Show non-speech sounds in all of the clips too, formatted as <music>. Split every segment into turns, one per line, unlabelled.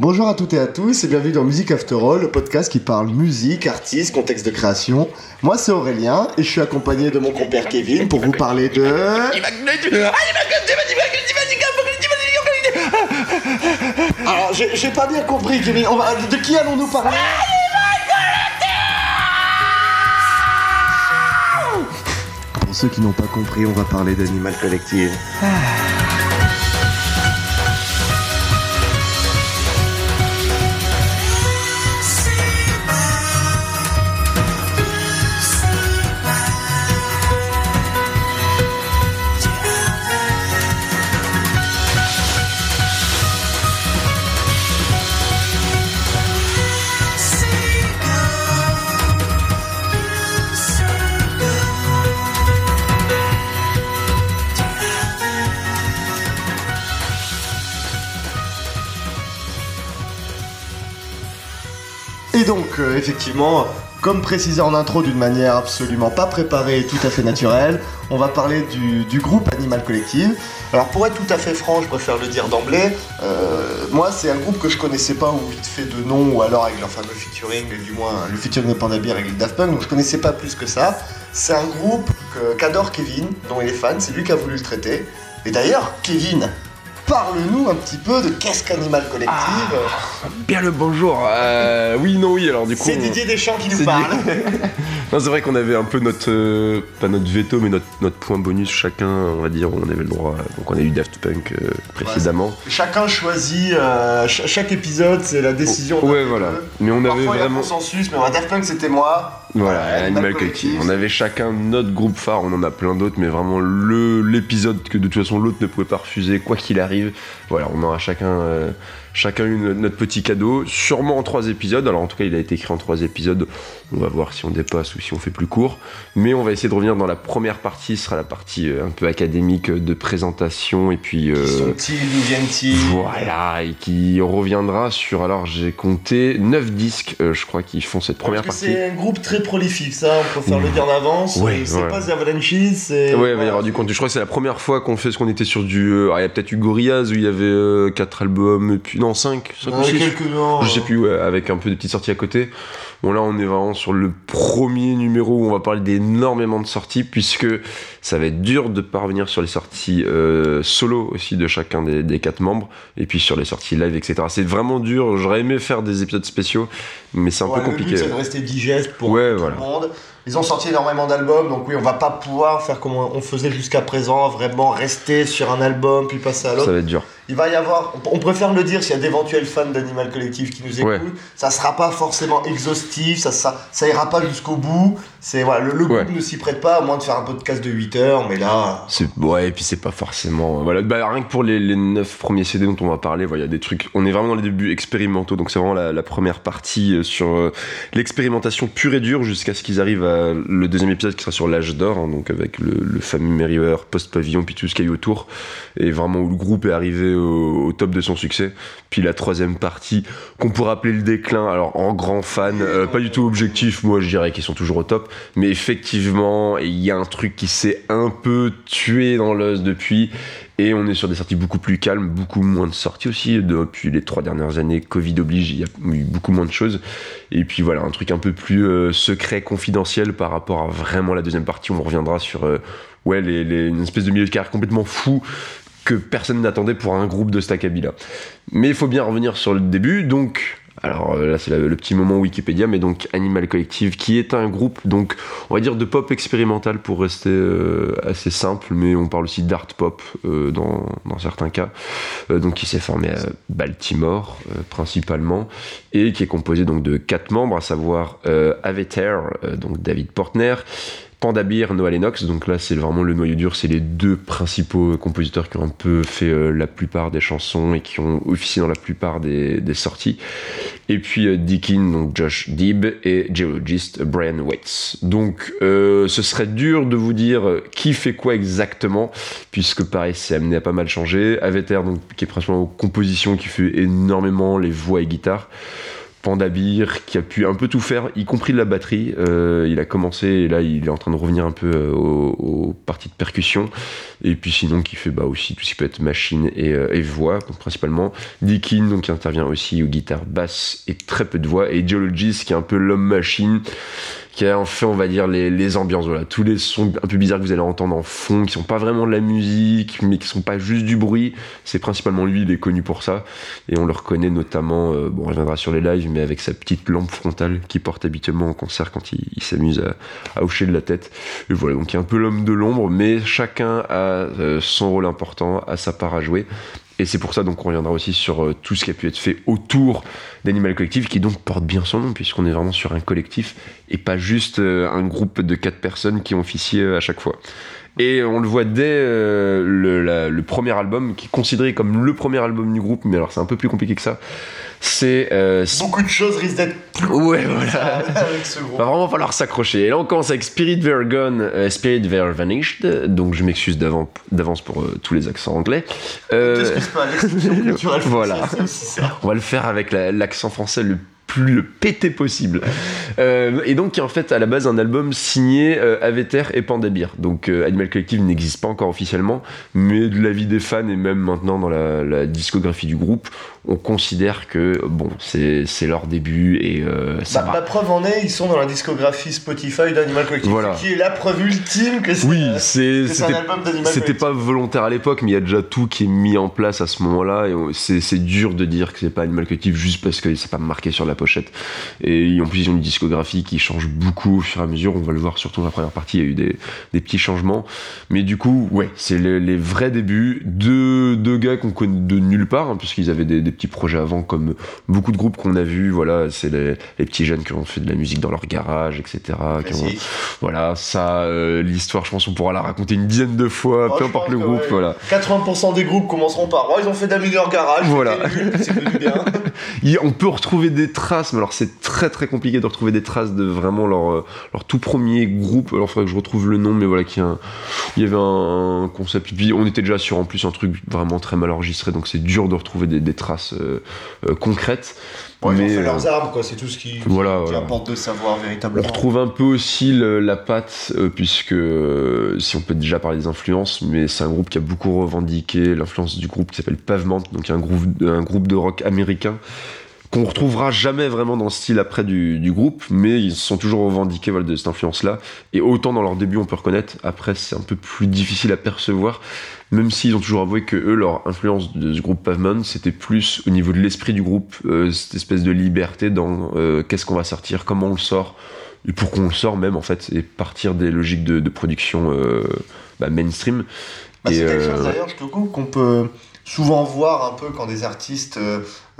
Bonjour à toutes et à tous et bienvenue dans Music After All, le podcast qui parle musique, artistes, contexte de création. Moi c'est Aurélien et je suis accompagné de mon compère Kevin pour vous parler de... Alors j'ai j'ai pas bien compris Kevin, On va- de qui allons-nous parler Pour ceux qui n'ont pas compris, on va parler d'Animal Collective. Donc, euh, effectivement, comme précisé en intro d'une manière absolument pas préparée et tout à fait naturelle, on va parler du, groupe Animal Collective. Alors, pour être tout à fait franc, je préfère le dire d'emblée, euh, moi, c'est un groupe que je connaissais pas ou vite fait de nom, ou alors avec leur fameux featuring, du moins le featuring de Panda Bear avec les Daft Punk, donc je connaissais pas plus que ça. C'est un groupe qu'adore Kevin, dont il est fan, c'est lui qui a voulu le traiter. Et d'ailleurs, Kevin, parle-nous un petit peu de qu'est-ce qu'Animal Collective.
Bien le bonjour. Euh, oui, non, oui. Alors du coup,
C'est Didier Deschamps qui nous parle. <laughs>
Non, c'est vrai qu'on avait un peu notre euh, pas notre veto, mais notre, notre point bonus chacun. On va dire, on avait le droit. Donc on a eu Daft Punk euh, précédemment.
Chacun choisit, euh, ch- chaque épisode c'est la décision. d'un
ouais, voilà. Mais on avait
Parfois il y a
vraiment.
consensus, mais Daft Punk c'était moi.
Voilà, Animal Collective. On avait chacun notre groupe phare, on en a plein d'autres, mais vraiment le l'épisode que de toute façon l'autre ne pouvait pas refuser, quoi qu'il arrive. Voilà, on aura chacun, euh, chacun eu no- notre petit cadeau, sûrement en trois épisodes. Alors en tout cas, il a été écrit en trois épisodes. On va voir si on dépasse ou si on fait plus court. Mais on va essayer de revenir dans la première partie, ce sera la partie euh, un peu académique euh, de présentation et puis.
Qui
euh,
sont-ils, d'où viennent-ils?
voilà, et qui reviendra sur, alors j'ai compté 9 disques, euh, je crois, qui font cette première
Parce
partie.
C'est un groupe très prolifique, ça, on préfère le dire en avance.
Ouais,
c'est
ouais.
pas The Avalanches, c'est.
Ouais, mais
voilà.
alors du coup, je crois que c'est la première fois qu'on fait ce qu'on était sur du. alors, il y a peut-être eu Gorillaz où il y avait 4 albums, et puis non, 5,
Il y en a quelques noms.
Je sais plus, ouais, avec un peu de petites sorties à côté. Bon, là, on est vraiment sur le premier numéro où on va parler d'énormément de sorties, puisque ça va être dur de parvenir sur les sorties euh, solo aussi de chacun des, des quatre membres, et puis sur les sorties live, etc. C'est vraiment dur. J'aurais aimé faire des épisodes spéciaux, mais c'est un
Ouais,
peu
le but,
compliqué.
c'est de rester digeste pour
Ouais,
tout
voilà.
le monde. Ils ont sorti énormément d'albums, donc oui, on va pas pouvoir faire comme on faisait jusqu'à présent, vraiment rester sur un album puis passer à l'autre.
Ça va être dur.
Il va y avoir, on préfère le dire s'il y a d'éventuels fans d'Animal Collective qui nous écoutent,
Ouais.
ça sera pas forcément exhaustif, ça, ça, ça ira pas jusqu'au bout. C'est voilà, le, le
Ouais.
groupe ne s'y prête pas à moins de faire un podcast de 8 heures, mais là,
C'est ouais et puis c'est pas forcément voilà bah, rien que pour les, les 9 premiers CD dont on va parler voilà, il y a des trucs on est vraiment dans les débuts expérimentaux donc c'est vraiment la, la première partie euh, sur euh, l'expérimentation pure et dure jusqu'à ce qu'ils arrivent à le deuxième épisode qui sera sur l'âge d'or hein, donc avec le, le fameux Merriweather post pavillon puis tout ce qu'il y a eu autour et vraiment où le groupe est arrivé au, top de son succès puis la troisième partie qu'on pourrait appeler le déclin alors en grand fan euh, pas du tout objectif moi je dirais qu'ils sont toujours au top mais effectivement, il y a un truc qui s'est un peu tué dans l'os depuis. Et on est sur des sorties beaucoup plus calmes, beaucoup moins de sorties aussi. Depuis les trois dernières années, Covid oblige, il y a eu beaucoup moins de choses. Et puis voilà, un truc un peu plus euh, secret, confidentiel par rapport à vraiment la deuxième partie. On reviendra sur euh, ouais, les- une espèce de milieu de carrière complètement fou que personne n'attendait pour un groupe de Staccabi là. Mais il faut bien revenir sur le début, donc. Alors euh, là c'est le, petit moment Wikipédia, mais donc Animal Collective, qui est un groupe, donc on va dire de pop expérimental pour rester euh, assez simple, mais on parle aussi d'art pop euh, dans, certains cas, donc qui s'est formé à Baltimore principalement, et qui est composé donc de quatre membres, à savoir Aveter, donc David Portner, Panda Bear, Noah Lennox, donc là c'est vraiment le noyau dur, c'est les deux principaux compositeurs qui ont un peu fait euh, la plupart des chansons et qui ont officié dans la plupart des, sorties. Et puis euh, Deakin, donc Josh Deeb, et Geologist Brian Waits. Donc euh, ce serait dur de vous dire qui fait quoi exactement, puisque pareil c'est amené à pas mal changer. Aveter, donc, qui est principalement aux compositions, qui fait énormément les voix et guitares. Pandabir qui a pu un peu tout faire, y compris de la batterie. Euh, il a commencé et là il est en train de revenir un peu euh, aux, parties de percussion. Et puis sinon qui fait bah, aussi tout ce qui peut être machine et, euh, voix, principalement. Dickin donc qui intervient aussi aux guitares basses et très peu de voix. Et Geologist qui est un peu l'homme machine qui a fait, on va dire, les, ambiances. Voilà, tous les sons un peu bizarres que vous allez entendre en fond, qui sont pas vraiment de la musique, mais qui sont pas juste du bruit. C'est principalement lui, il est connu pour ça. Et on le reconnaît notamment, euh, bon, on reviendra sur les lives, mais avec sa petite lampe frontale qu'il porte habituellement en concert quand il, s'amuse à, hocher de la tête. Et voilà, donc il est un peu l'homme de l'ombre, mais chacun a euh, son rôle important, a sa part à jouer. Et c'est pour ça donc on reviendra aussi sur euh, tout ce qui a pu être fait autour d'Animal Collective, qui donc porte bien son nom, puisqu'on est vraiment sur un collectif et pas juste euh, un groupe de quatre personnes qui ont officié euh, à chaque fois. Et on le voit dès le, premier album, qui est considéré comme le premier album du groupe, mais alors c'est un peu plus compliqué que ça. C'est
euh, beaucoup de choses risquent d'être plus
ouais voilà avec ce groupe. Va vraiment falloir s'accrocher. Et là on commence avec Spirit Ver Gone, euh, Spirit Ver Vanished. Donc je m'excuse d'avance pour euh, tous les accents anglais.
Euh, pas, <laughs>
voilà. On va le faire avec l'accent français le plus le pété possible. Euh, et donc, qui est en fait à la base un album signé euh, Aveter et Pandabir. Donc, euh, Animal Collective n'existe pas encore officiellement, mais de l'avis des fans et même maintenant dans la, discographie du groupe, on considère que bon, c'est leur début et ça
bah, La preuve en est, ils sont dans la discographie Spotify d'Animal Collective, voilà. qui est la preuve ultime que c'est
oui,
un album d'Animal
C'était pas volontaire à l'époque, mais il y a déjà tout qui est mis en place à ce moment-là. Et c'est dur de dire que c'est pas Animal Collective juste parce que c'est pas marqué sur la pochette. Et en plus, ils ont une discographie qui change beaucoup au fur et à mesure. On va le voir surtout dans la première partie, il y a eu des, des petits changements. Mais du coup, ouais, c'est les, vrais débuts. Deux, deux gars qu'on connaît de nulle part, hein, puisqu'ils avaient des, des, petits projets avant, comme beaucoup de groupes qu'on a vus. Voilà, c'est les, les, petits jeunes qui ont fait de la musique dans leur garage, etc. voilà, ça, euh, l'histoire, je pense, on pourra la raconter une dizaine de fois, peu importe le groupe. Voilà.
80% des groupes commenceront par, oh, ils ont fait de la musique dans leur garage.
Voilà. <laughs> on peut retrouver des traces, mais alors c'est très très compliqué de retrouver des traces de vraiment leur, euh, leur tout premier groupe. Alors il faudrait que je retrouve le nom, mais voilà, qui il y avait un, concept. Puis on était déjà sur en plus un truc vraiment très mal enregistré, donc c'est dur de retrouver des, traces euh, euh, concrètes.
Mais, ils ont fait leurs armes, quoi. C'est tout ce qui,
voilà,
importe de savoir véritablement.
On retrouve un peu aussi la patte, puisque si on peut déjà parler des influences, mais c'est un groupe qui a beaucoup revendiqué l'influence du groupe qui s'appelle Pavement, donc un groupe, un groupe de rock américain qu'on retrouvera jamais vraiment dans le style après du, groupe, mais ils sont toujours revendiqués de cette influence-là. Et autant dans leur début on peut reconnaître, après c'est un peu plus difficile à percevoir, même s'ils ont toujours avoué que eux, leur influence de ce groupe Pavement, c'était plus au niveau de l'esprit du groupe, euh, cette espèce de liberté dans euh, qu'est-ce qu'on va sortir, comment on le sort, et pour qu'on le sort même en fait, et partir des logiques de, production euh, bah, mainstream.
Bah, c'est quelque chose d'ailleurs, je te coupe, qu'on peut souvent voir un peu quand des artistes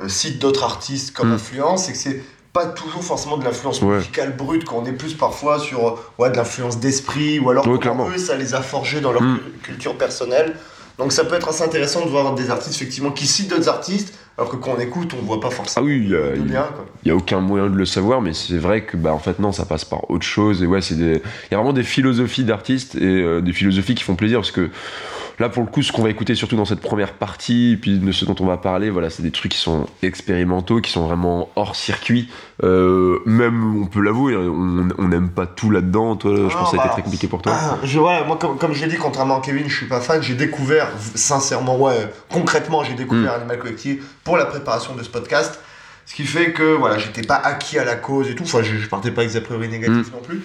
citent d'autres artistes comme mm. influence, c'est que c'est pas toujours forcément de l'influence musicale brute, qu'on est plus parfois sur ouais, de l'influence d'esprit, ou alors comment eux, ça les a forgés dans leur mm. culture personnelle. Donc ça peut être assez intéressant de voir des artistes effectivement qui citent d'autres artistes, alors que quand on écoute, on voit pas forcément.
Ah oui, il y, a aucun moyen de le savoir, mais c'est vrai que bah en fait non, ça passe par autre chose. Et ouais, c'est il y a vraiment des philosophies d'artistes et euh, des philosophies qui font plaisir parce que Là, pour le coup, ce qu'on va écouter surtout dans cette première partie, puis de ce dont on va parler, voilà, c'est des trucs qui sont expérimentaux, qui sont vraiment hors circuit. Euh, même, on peut l'avouer, on n'aime pas tout là-dedans. Toi, je pense que ça a été bah, très compliqué pour toi.
Ah, je, voilà, moi, comme, comme j'ai dit, contrairement à Kevin, je suis pas fan. J'ai découvert, sincèrement, ouais, concrètement, j'ai découvert mm. Animal Collective pour la préparation de ce podcast. Ce qui fait que, voilà, j'étais pas acquis à la cause et tout. Enfin, je, je partais pas avec des a priori négatifs mm. non plus.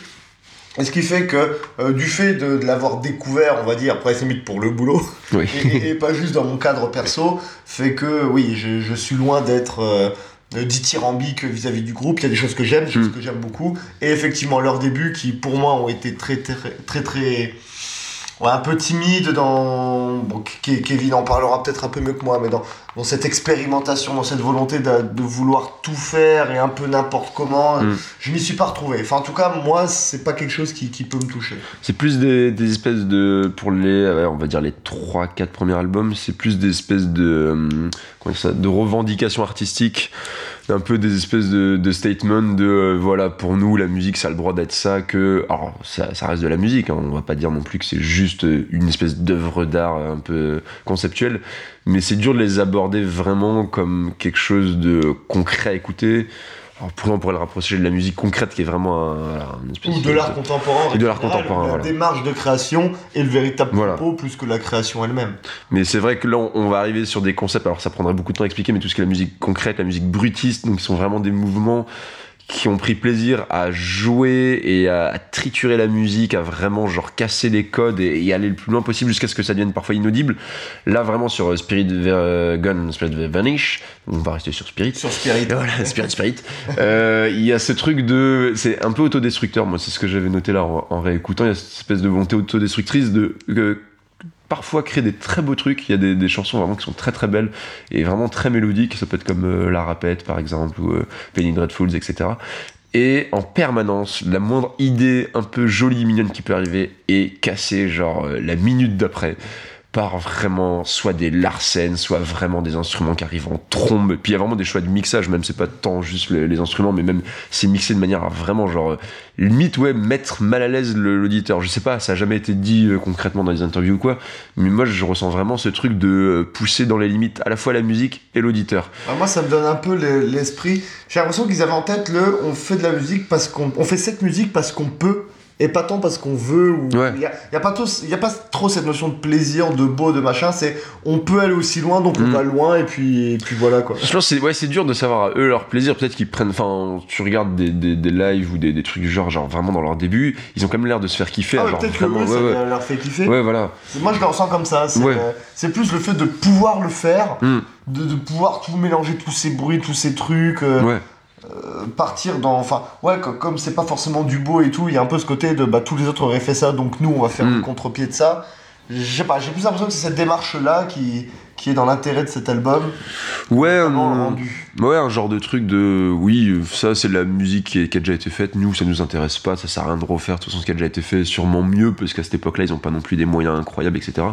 Et ce qui fait que euh, du fait de, l'avoir découvert, on va dire, après c'est pour le boulot, <laughs> et, pas juste dans mon cadre perso, fait que oui, je, je suis loin d'être euh, dithyrambique vis-à-vis du groupe. Il y a des choses que j'aime, des choses mm. que j'aime beaucoup. Et effectivement, leurs débuts qui pour moi ont été très très très, très un peu timide dans. Bon, Kevin en parlera peut-être un peu mieux que moi, mais dans, dans cette expérimentation, dans cette volonté de, de vouloir tout faire et un peu n'importe comment, mm. je m'y suis pas retrouvé. Enfin, en tout cas, moi, c'est pas quelque chose qui, qui peut me toucher.
C'est plus des, des, espèces de. Pour les. On va dire les 3-4 premiers albums, c'est plus des espèces de. Euh, ça, de revendications artistiques un peu des espèces de, de statements de euh, voilà pour nous la musique ça a le droit d'être ça que alors ça, ça reste de la musique hein, on va pas dire non plus que c'est juste une espèce d'œuvre d'art un peu conceptuelle mais c'est dur de les aborder vraiment comme quelque chose de concret à écouter alors pour on pourrait le rapprocher de la musique concrète qui est vraiment un,
Ou de l'art contemporain.
Et de l'art contemporain,
La
voilà.
démarche de création et le véritable
Voilà.
propos plus que la création elle-même.
Mais c'est vrai que là, on- on va arriver sur des concepts. Alors, ça prendrait beaucoup de temps à expliquer, mais tout ce qui est la musique concrète, la musique brutiste, donc qui sont vraiment des mouvements qui ont pris plaisir à jouer et à, triturer la musique, à vraiment genre casser les codes et, et aller le plus loin possible jusqu'à ce que ça devienne parfois inaudible. Là, vraiment sur euh, Spirit euh, Gun, Spirit Vanish, on va rester sur Spirit.
Sur Spirit.
Voilà, Spirit Spirit. Euh, Il y a ce truc de. C'est un peu autodestructeur, moi, c'est ce que j'avais noté là en, en réécoutant. Il y a cette espèce de volonté autodestructrice de. que parfois créer des très beaux trucs. Il y a des, des chansons vraiment qui sont très très belles et vraiment très mélodiques. Ça peut être comme euh, La Rapette par exemple ou euh, Penny Dreadfuls, etc. Et en permanence, la moindre idée un peu jolie, mignonne qui peut arriver est cassée, genre euh, la minute d'après, par vraiment soit des Larsen, soit vraiment des instruments qui arrivent en trombe. Puis il y a vraiment des choix de mixage, même c'est pas tant juste les, instruments, mais même c'est mixé de manière à vraiment, genre, limite, ouais, mettre mal à l'aise l'auditeur. Je sais pas, ça a jamais été dit euh, concrètement dans les interviews ou quoi, mais moi je ressens vraiment ce truc de euh, pousser dans les limites à la fois la musique et l'auditeur.
Ah, moi, ça me donne un peu le- l'esprit. J'ai l'impression qu'ils avaient en tête le on fait de la musique parce qu'on on fait cette musique parce qu'on peut et pas tant parce qu'on veut. ou- Il
Ouais.
y, a, il y a pas tous- il y a pas trop cette notion de plaisir, de beau, de machin. C'est on peut aller aussi loin, donc on
Mm.
va loin et puis, et puis voilà quoi.
Je pense que c'est ouais, dur de savoir à eux leur plaisir. Peut-être qu'ils prennent. Enfin, tu regardes des, des, des lives ou des, des trucs du genre, genre vraiment dans leur début, ils ont quand même l'air de se faire kiffer.
Ah ouais, peut-être que eux, ça leur fait kiffer.
Ouais, voilà.
Moi, je le ressens comme ça. C'est euh, c'est plus le fait de pouvoir le faire,
Mm.
de, de pouvoir tout mélanger, tous ces bruits, tous ces trucs. euh,
Ouais.
Euh, partir dans. Enfin, ouais, co- comme c'est pas forcément du beau et tout, il y a un peu ce côté de bah, tous les autres auraient fait ça, donc nous on va faire
Mm.
le contre-pied de ça. Je sais pas, j'ai plus l'impression que c'est cette démarche-là qui, qui est dans l'intérêt de cet album.
Ouais, hum,
rendu.
ouais, un genre de truc de. Oui, ça c'est de la musique qui, est- qui a déjà été faite. Nous, ça nous intéresse pas. Ça sert à rien de refaire. De toute façon, ce qui a déjà été fait, sûrement mieux, parce qu'à cette époque-là, ils ont pas non plus des moyens incroyables, etc.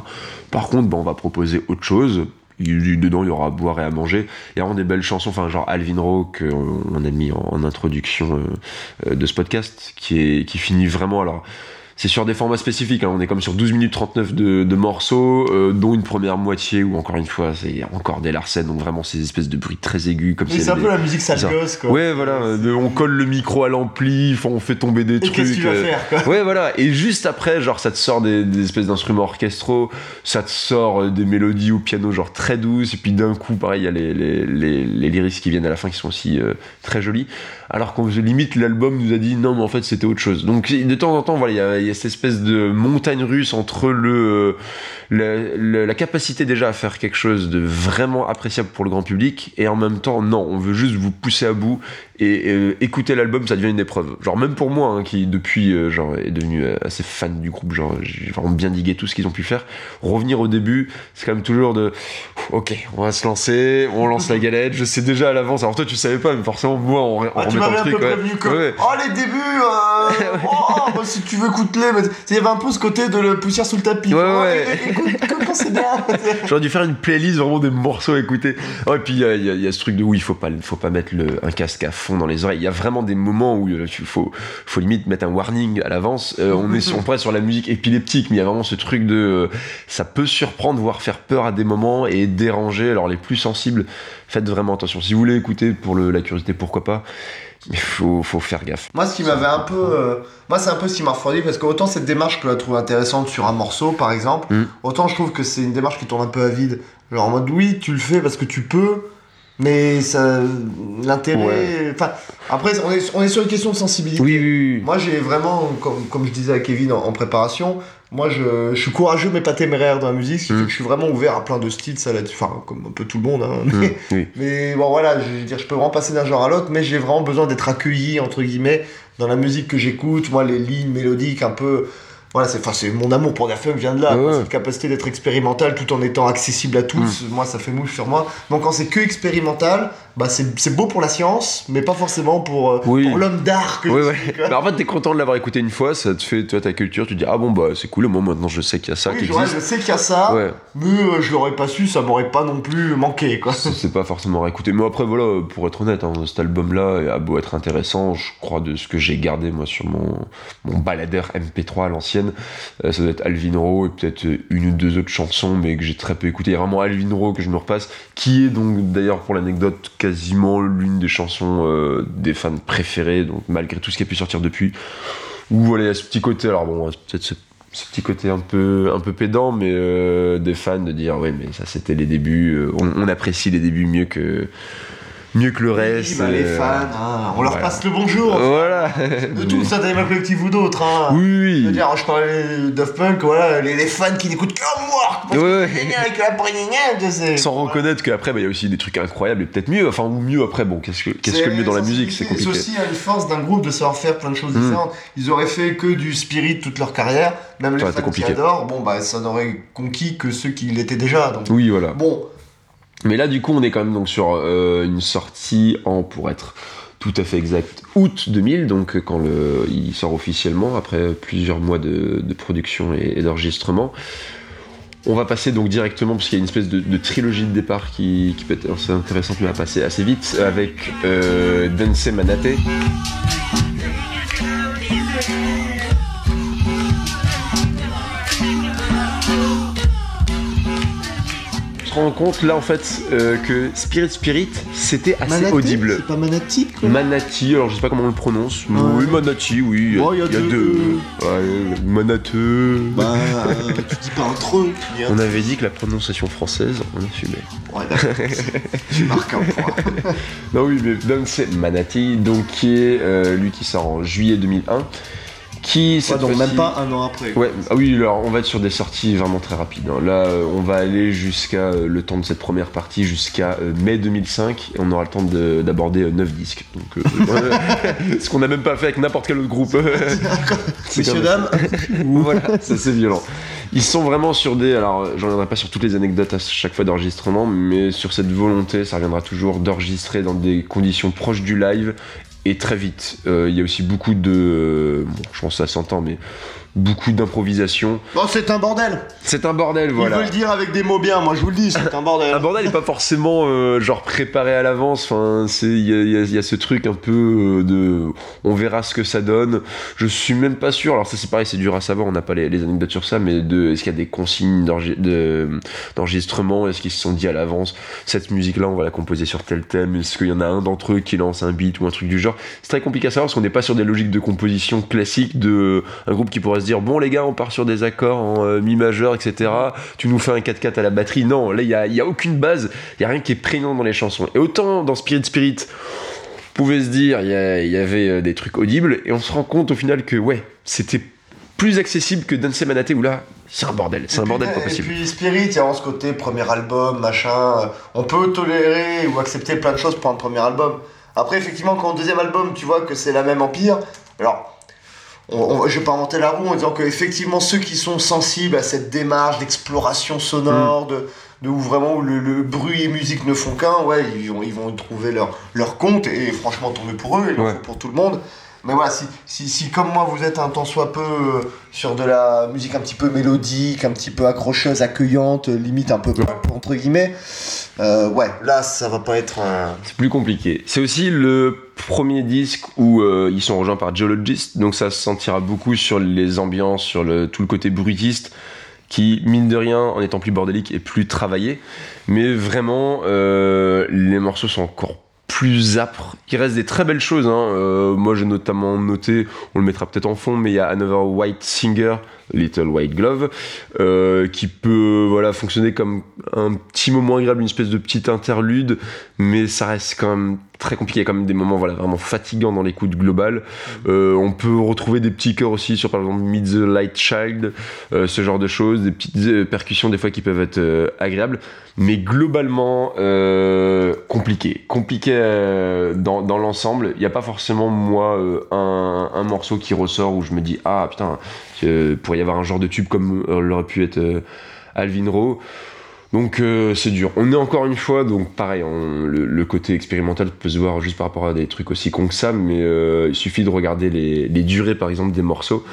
Par contre, bah, on va proposer autre chose. Dedans, il y aura à boire et à manger. Il y a vraiment des belles chansons, enfin, genre Alvin Rowe, qu'on on a mis en, en introduction euh, euh, de ce podcast, qui, est, qui finit vraiment. Alors, c'est sur des formats spécifiques, hein. on est comme sur 12 minutes 39 de, de morceaux, euh, dont une première moitié où encore une fois c'est encore des Larsen, donc vraiment ces espèces de bruits très aigus comme
Oui, c'est un peu la musique sale gosse, quoi.
Ouais voilà, euh, de- on colle le micro à l'ampli, on fait tomber des
Et
trucs.
qu'est-ce que tu vas
euh,
faire, quoi?
Ouais voilà, et juste après genre ça te sort des, des espèces d'instruments orchestraux, ça te sort euh, des mélodies au piano genre très douces, et puis d'un coup pareil il y a les, les, les, les lyrics qui viennent à la fin qui sont aussi euh, très jolis, alors qu'on limite l'album nous a dit non mais en fait c'était autre chose. Donc de temps en temps voilà il y a, cette espèce de montagne russe entre le- la capacité déjà à faire quelque chose de vraiment appréciable pour le grand public et en même temps non on veut juste vous pousser à bout et euh, écouter l'album ça devient une épreuve genre même pour moi hein, qui depuis euh, genre est devenu euh, assez fan du groupe genre j'ai vraiment bien digué tout ce qu'ils ont pu faire revenir au début c'est quand même toujours de ok on va se lancer on lance la galette je sais déjà à l'avance alors toi tu savais pas mais forcément moi en, en
Ah, m'avais un
truc ouais.
prévenu que.
Ouais.
Oh, les débuts euh, <laughs> Oh, bah, si tu veux, écoute-les. mais Il y avait un peu ce côté de le poussière sous le tapis.
Ouais,
Oh,
ouais.
Écoute, comment c'est bien <laughs>
J'aurais dû faire une playlist vraiment des morceaux à écouter. Ouais, et puis il y a, y y ce truc de où il faut pas, faut pas mettre le, un casque à fond dans les oreilles. Il y a vraiment des moments où il faut, faut limite mettre un warning à l'avance. Euh, on est sur, on pourrait être sur la musique épileptique, mais il y a vraiment ce truc de, euh, ça peut surprendre, voire faire peur à des moments et déranger. Alors les plus sensibles, faites vraiment attention. Si vous voulez écouter pour le, la curiosité, pourquoi pas. Mais faut, faut faire gaffe.
Moi, ce qui m'avait un peu. euh, moi, c'est un peu ce qui m'a refroidi parce que autant cette démarche, je peux la trouver intéressante sur un morceau, par exemple,
Mm.
autant je trouve que c'est une démarche qui tourne un peu à vide. Genre en mode, oui, tu le fais parce que tu peux, mais ça. L'intérêt. Enfin, après, on est, on est sur une question de sensibilité.
Oui, oui, oui.
Moi, j'ai vraiment, comme, comme je disais à Kevin en, en préparation, moi, je, je suis courageux mais pas téméraire dans la musique, ce qui
Mm.
fait que je suis vraiment ouvert à plein de styles, ça là enfin, comme un peu tout le monde, hein, mais,
Mm, <laughs> oui.
mais bon, voilà, je veux dire, je peux vraiment passer d'un genre à l'autre, mais j'ai vraiment besoin d'être accueilli, entre guillemets, dans la musique que j'écoute. Moi, les lignes mélodiques un peu. Voilà, c'est enfin, c'est mon amour pour Daft Punk vient de là.
Ouais.
Cette capacité d'être expérimental tout en étant accessible à tous, moi, ça fait mouche sur moi. Donc, quand c'est que expérimental, bah, c'est beau pour la science, mais pas forcément pour, euh,
Oui.
pour l'homme d'art que
Ouais. Bah, en fait, t'es content de l'avoir écouté une fois, ça te fait toi ta culture, tu te dis ah bon bah c'est cool, moi maintenant je sais qu'il y a ça
Oui,
qui existe.
je sais qu'il y a ça,
Ouais,
mais euh, je l'aurais pas su, ça m'aurait pas non plus manqué, quoi.
c'est pas forcément réécouté. Mais après, voilà, pour être honnête, hein, cet album-là a beau être intéressant, je crois de ce que j'ai gardé moi sur mon, mon baladeur MP3 à l'ancienne, euh, ça doit être Alvin Rowe et peut-être une ou deux autres chansons, mais que j'ai très peu écouté. Il y a vraiment Alvin Rowe que je me repasse, qui est donc d'ailleurs pour l'anecdote, quasi- quasiment l'une des chansons euh, des fans préférées, donc malgré tout ce qui a pu sortir depuis. Ou voilà, il y a ce petit côté, alors bon, peut-être ce, petit côté un peu, pédant, mais euh, des fans de dire, ouais, mais ça c'était les débuts, euh, on apprécie les débuts mieux que, mieux que le reste.
Oui, bah, les
euh,
fans, hein, on leur
voilà.
passe le bonjour.
Voilà.
De tout, ça d'Animal Collective ou d'autres. Hein.
Oui,
Je veux
oui.
dire, je parlais de Daft Punk, voilà, les, les fans qui n'écoutent que moi, parce
Ouais,
que avec la.
Sans reconnaître qu'après, bah, il y a aussi des trucs incroyables et peut-être mieux. Enfin, ou mieux après, bon, qu'est-ce que, qu'est-ce que mieux dans la musique C'est compliqué.
C'est aussi une force d'un groupe de savoir faire plein de choses
Mm.
différentes. Ils auraient fait que du spirit toute leur carrière, même les
Ça
fans qui adorent, bon bah ça n'aurait conquis que ceux qui l'étaient déjà. Donc
Oui, voilà.
bon,
Mais là, du coup, on est quand même donc sur euh, une sortie en, pour être tout à fait exact, août 2000, donc euh, quand il sort officiellement, après plusieurs mois de, production et, d'enregistrement. On va passer donc directement, parce qu'il y a une espèce de, trilogie de départ qui, peut être assez intéressante, mais va passer assez vite, avec euh, Dance Manate. On se rend compte là en fait euh, que Spirit Spirit c'était assez
Manatee,
audible.
c'est pas Manati quoi.
Manati, alors je sais pas comment on le prononce. Oui, Manati, oui. Il y a,
Bon, il y a
il y a
deux.
deux. Ouais, Manateux.
Bah, euh, tu dis pas un- <laughs>
On avait dit que la prononciation française, on a fumé.
Ouais, <laughs> tu marques un point.
Non, oui, mais donc c'est Manati, donc qui est euh, lui qui sort en juillet 2001. Qui,
Ouais, donc même pas un an après.
Ouais, ah oui, alors on va être sur des sorties vraiment très rapides. hein. Là, euh, on va aller jusqu'à euh, le temps de cette première partie, jusqu'à euh, mai 2005, et on aura le temps de- d'aborder 9 disques. Donc, euh, <laughs> <laughs> ce qu'on n'a même pas fait avec n'importe quel autre groupe. C'est <laughs>
Messieurs, dames,
voilà, c'est violent. Ils sont vraiment sur des. Alors, j'en reviendrai pas sur toutes les anecdotes à chaque fois d'enregistrement, mais sur cette volonté, ça reviendra toujours d'enregistrer dans des conditions proches du live et très vite. Euh, Il y a aussi beaucoup de. euh, Bon, je pense que ça s'entend, mais beaucoup d'improvisation.
Bon, c'est un bordel.
C'est un bordel,
Il
voilà.
veut le dire avec des mots bien, moi je vous le dis, c'est un bordel. <laughs>
Un bordel n'est pas forcément euh, genre préparé à l'avance. Enfin, il y a, il y il y a ce truc un peu euh, de, on verra ce que ça donne. Je suis même pas sûr. Alors ça c'est pareil, c'est dur à savoir. On n'a pas les, les anecdotes sur ça, mais de, est-ce qu'il y a des consignes d'enregi- de- d'enregistrement Est-ce qu'ils se sont dit à l'avance cette musique-là, on va la composer sur tel thème Est-ce qu'il y en a un d'entre eux qui lance un beat ou un truc du genre? C'est très compliqué à savoir parce qu'on n'est pas sur des logiques de composition classiques de un groupe qui pourrait se dire bon les gars, on part sur des accords en euh, mi majeur, etc. Tu nous fais un 4-4 à la batterie. Non, là il y a, il y a aucune base. Il y a rien qui est prégnant dans les chansons. Et autant dans Spirit Spirit, on pouvait se dire il y, avait euh, des trucs audibles et on se rend compte au final que ouais, c'était plus accessible que Dance Manate où là c'est un bordel, c'est un
Et
bordel pas
Et
possible.
puis Spirit, il y a vraiment ce côté premier album, machin. On peut tolérer ou accepter plein de choses pour un premier album. Après, effectivement, quand au deuxième album, tu vois que c'est la même empire, alors. On, on- je vais pas inventer la roue en disant que effectivement ceux qui sont sensibles à cette démarche d'exploration sonore, de, de où vraiment où le, le bruit et musique ne font qu'un, ouais, ils vont, ils vont trouver leur, leur compte et franchement tant mieux pour eux,
Ouais.
faut pour tout le monde. Mais voilà, si, si, si comme moi vous êtes un tant soit peu euh, sur de la musique un petit peu mélodique, un petit peu accrocheuse, accueillante, euh, limite un peu entre guillemets, euh, ouais, là ça va pas être un.
C'est plus compliqué. C'est aussi le premier disque où euh, ils sont rejoints par Geologist, donc ça se sentira beaucoup sur les ambiances, sur le, tout le côté bruitiste, qui, mine de rien, en étant plus bordélique, est plus travaillé. Mais vraiment, euh, les morceaux sont encore plus âpres. Il reste des très belles choses. Hein. Euh, moi, j'ai notamment noté, on le mettra peut-être en fond, mais il y a Another White Singer, Little White Glove, euh, qui peut voilà fonctionner comme un petit moment agréable, une espèce de petite interlude, mais ça reste quand même très compliqué, comme des moments voilà vraiment fatigants dans l'écoute globale. Euh, on peut retrouver des petits chœurs aussi sur par exemple Meet the Light Child, euh, ce genre de choses, des petites percussions des fois qui peuvent être agréables, mais globalement compliqué, compliqué dans, dans l'ensemble. Il n'y a pas forcément moi un, un morceau qui ressort où je me dis ah putain pourrait y avoir un genre de tube comme euh, l'aurait pu être euh, Alvin Rowe. Donc euh, c'est dur. On est encore une fois, donc pareil, le, côté expérimental peut se voir juste par rapport à des trucs aussi cons que ça, mais il suffit de regarder les, durées par exemple des morceaux.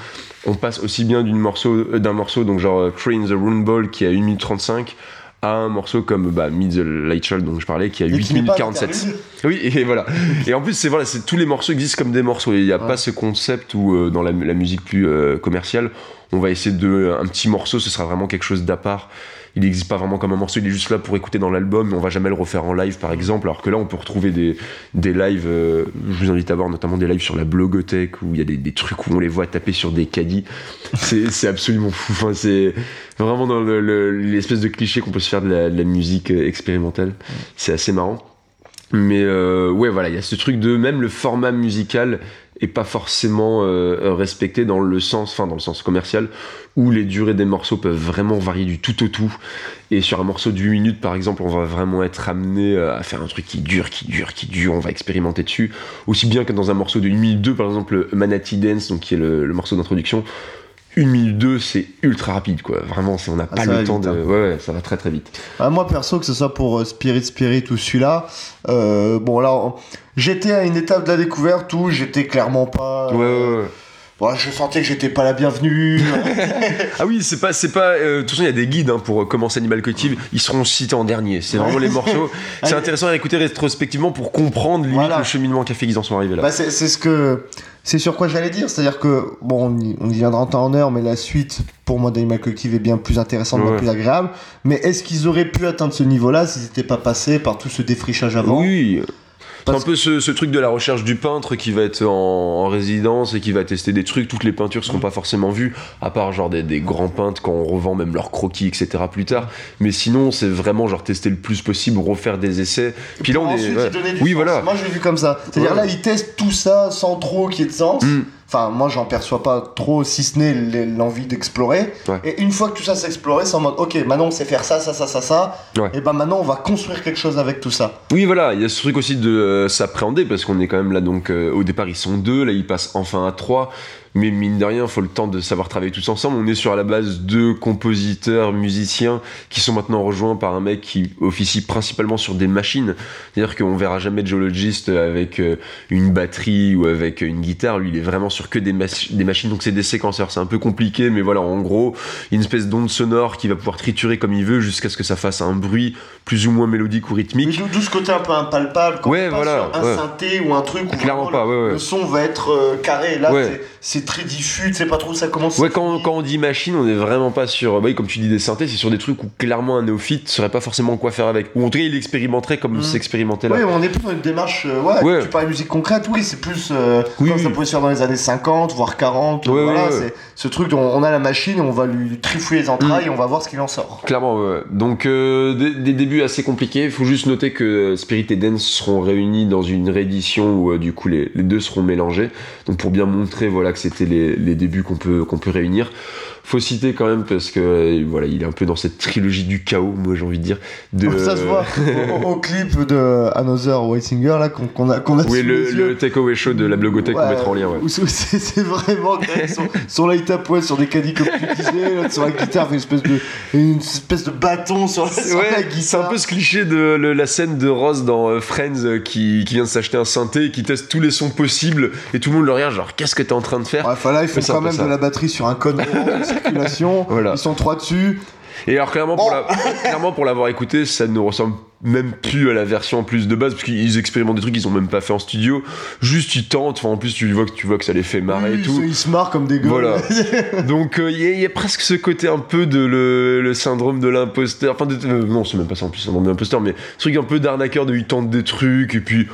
On passe aussi bien d'une morceau, d'un morceau, donc genre Crane the Rune Ball qui a 1 minute 35 à un morceau comme bah, Mid the Light Child dont je parlais qui a
Et
8
qui n'est
minutes
pas
47.
interlude.
Oui, et voilà. Et en plus, c'est voilà, c'est tous les morceaux existent comme des morceaux. Il n'y a
Ouais.
pas ce concept où euh, dans la, la musique plus euh, commerciale, on va essayer de un petit morceau, ce sera vraiment quelque chose d'à part. Il n'existe pas vraiment comme un morceau, il est juste là pour écouter dans l'album, mais on va jamais le refaire en live par exemple. Alors que là, on peut retrouver des, des lives, euh, je vous invite à voir notamment des lives sur la blogothèque où il y a des, des trucs où on les voit taper sur des caddies. C'est <laughs> absolument fou. Enfin, c'est vraiment dans le- le- l'espèce de cliché qu'on peut se faire de la, de la musique euh, expérimentale. C'est assez marrant. Mais euh, ouais, voilà, il y a ce truc de même le format musical est pas forcément euh, respecté dans le sens, enfin dans le sens commercial, où les durées des morceaux peuvent vraiment varier du tout au tout. Et sur un morceau de 8 minutes, par exemple, on va vraiment être amené euh, à faire un truc qui dure, qui dure, qui dure. On va expérimenter dessus, aussi bien que dans un morceau de 1 minute 2, par exemple, Manatee Dance, donc qui est le morceau d'introduction. 1 minute 2, c'est ultra rapide, quoi. Vraiment, on n'a pas
ça
le temps
vite,
de.
hein.
Ouais, ouais, ça va très très vite.
Ah, moi perso, que ce soit pour euh, Spirit Spirit ou celui-là, euh, bon là, on- j'étais à une étape de la découverte où j'étais clairement pas.
Ouais, ouais, ouais.
Bon, je sentais que j'étais pas la bienvenue. <laughs>
Ah oui, c'est pas, c'est pas. euh, de toute façon, il y a des guides hein, pour euh, commencer Animal Collective. Ils seront cités en dernier. C'est vraiment les morceaux. <laughs> C'est intéressant à écouter rétrospectivement pour comprendre limite
Voilà.
le cheminement qu'a fait qu'ils en sont arrivés là.
bah, c'est ce que. C'est sur quoi j'allais dire, c'est-à-dire que, bon, on y, on y viendra en temps en heure, mais la suite, pour moi, d'Animal Collective est bien plus intéressante, bien
Ouais.
plus agréable. Mais est-ce qu'ils auraient pu atteindre ce niveau-là s'ils n'étaient pas passés par tout ce défrichage avant?
Oui. C'est
Parce
un peu ce, ce truc de la recherche du peintre qui va être en, en résidence et qui va tester des trucs. Toutes les peintures seront pas forcément vues, à part genre des, des grands peintres quand on revend même leurs croquis, etc. plus tard. Mais sinon, c'est vraiment genre tester le plus possible, refaire des essais. Puis là, on est. ouais. Oui,
sens.
voilà.
Moi, je l'ai vu comme ça. C'est-à-dire
Ouais.
là, ils testent tout ça sans trop qu'il y ait de sens.
Mm.
Enfin, moi, j'en perçois pas trop, si ce n'est l'envie d'explorer.
Ouais.
Et une fois que tout ça s'est exploré, c'est en mode, ok, maintenant on sait faire ça, ça, ça, ça, ça.
Ouais.
Et ben maintenant, on va construire quelque chose avec tout ça.
Oui, voilà, il y a ce truc aussi de euh, s'appréhender parce qu'on est quand même là, donc euh, au départ ils sont deux, là ils passent enfin à trois, mais mine de rien, il faut le temps de savoir travailler tous ensemble. On est sur à la base deux compositeurs, musiciens qui sont maintenant rejoints par un mec qui officie principalement sur des machines. C'est-à-dire qu'on verra jamais de geologiste avec euh, une batterie ou avec une guitare, lui il est vraiment sur que des, mach- des machines, donc c'est des séquenceurs, c'est un peu compliqué, mais voilà, en gros, une espèce d'onde sonore qui va pouvoir triturer comme il veut jusqu'à ce que ça fasse un bruit plus ou moins mélodique ou rythmique.
d'où ce côté un peu impalpable, quand
Ouais,
on passe
voilà,
sur un
ouais.
synthé ou un truc où
Clairement pas, ouais,
le son va être euh, carré. Là,
Ouais.
C'est- très diffus, tu sais pas trop où ça commence.
Ouais, quand, quand on dit machine, on est vraiment pas sur. Bah oui, comme tu dis des synthés, c'est sur des trucs où clairement un néophyte saurait pas forcément quoi faire avec. Ou en tout cas, il expérimenterait comme
Mm.
s'expérimentait là.
Oui, on est plus dans une démarche. euh, ouais,
Ouais.
tu parles de musique concrète, oui, c'est plus euh,
Oui,
comme ça pouvait se faire dans les années 50, voire 40.
Ouais,
voilà, c'est ce truc dont on a la machine, on va lui trifouiller les entrailles et on va voir ce qu'il en sort.
Clairement, ouais. Donc, euh, des, des débuts assez compliqués. Il faut juste noter que Spirit et Dance seront réunis dans une réédition où, euh, du coup, les, les deux seront mélangés. Donc, pour bien montrer, voilà, que c'était les, les débuts qu'on peut, qu'on peut réunir. Faut citer quand même parce que, euh, voilà, il est un peu dans cette trilogie du chaos, moi, j'ai envie de dire. De,
Ça se voit <laughs> au, au clip de Another White Singer là qu'on qu'on a qu'on a
Oui, le, le takeaway show de la blogothèque qu'on
Ouais,
mettra en lien, ouais.
c'est- vraiment son, son light up ouais, sur des caddies comme tu disais, sur la guitare, fait une espèce de, une espèce de bâton sur, sur la
Ouais,
guitare.
c'est un peu ce cliché de le- la scène de Ross dans euh, Friends euh, qui, qui vient de s'acheter un synthé et qui teste tous les sons possibles et tout le monde le regarde genre qu'est-ce que t'es en train de faire?
Ouais, enfin là,
c'est un
quand même
ça.
de la batterie sur un de circulation. <laughs>
Voilà.
Ils sont trois dessus.
Et alors clairement pour,
Bon.
la- clairement pour l'avoir écouté ça ne ressemble même plus à la version en plus de base parce qu'ils expérimentent des trucs qu'ils ont même pas fait en studio juste ils tentent enfin en plus tu vois que tu vois que ça les fait marrer
Oui,
et tout
Ils se marrent comme des gars.
Voilà. <laughs> Donc euh, il y, a- il y a presque ce côté un peu de le, le syndrome de l'imposteur. Enfin, de- euh, non, c'est même pas ça en plus, syndrome de l'imposteur, mais ce truc un peu d'arnaqueur de ils tentent des trucs et puis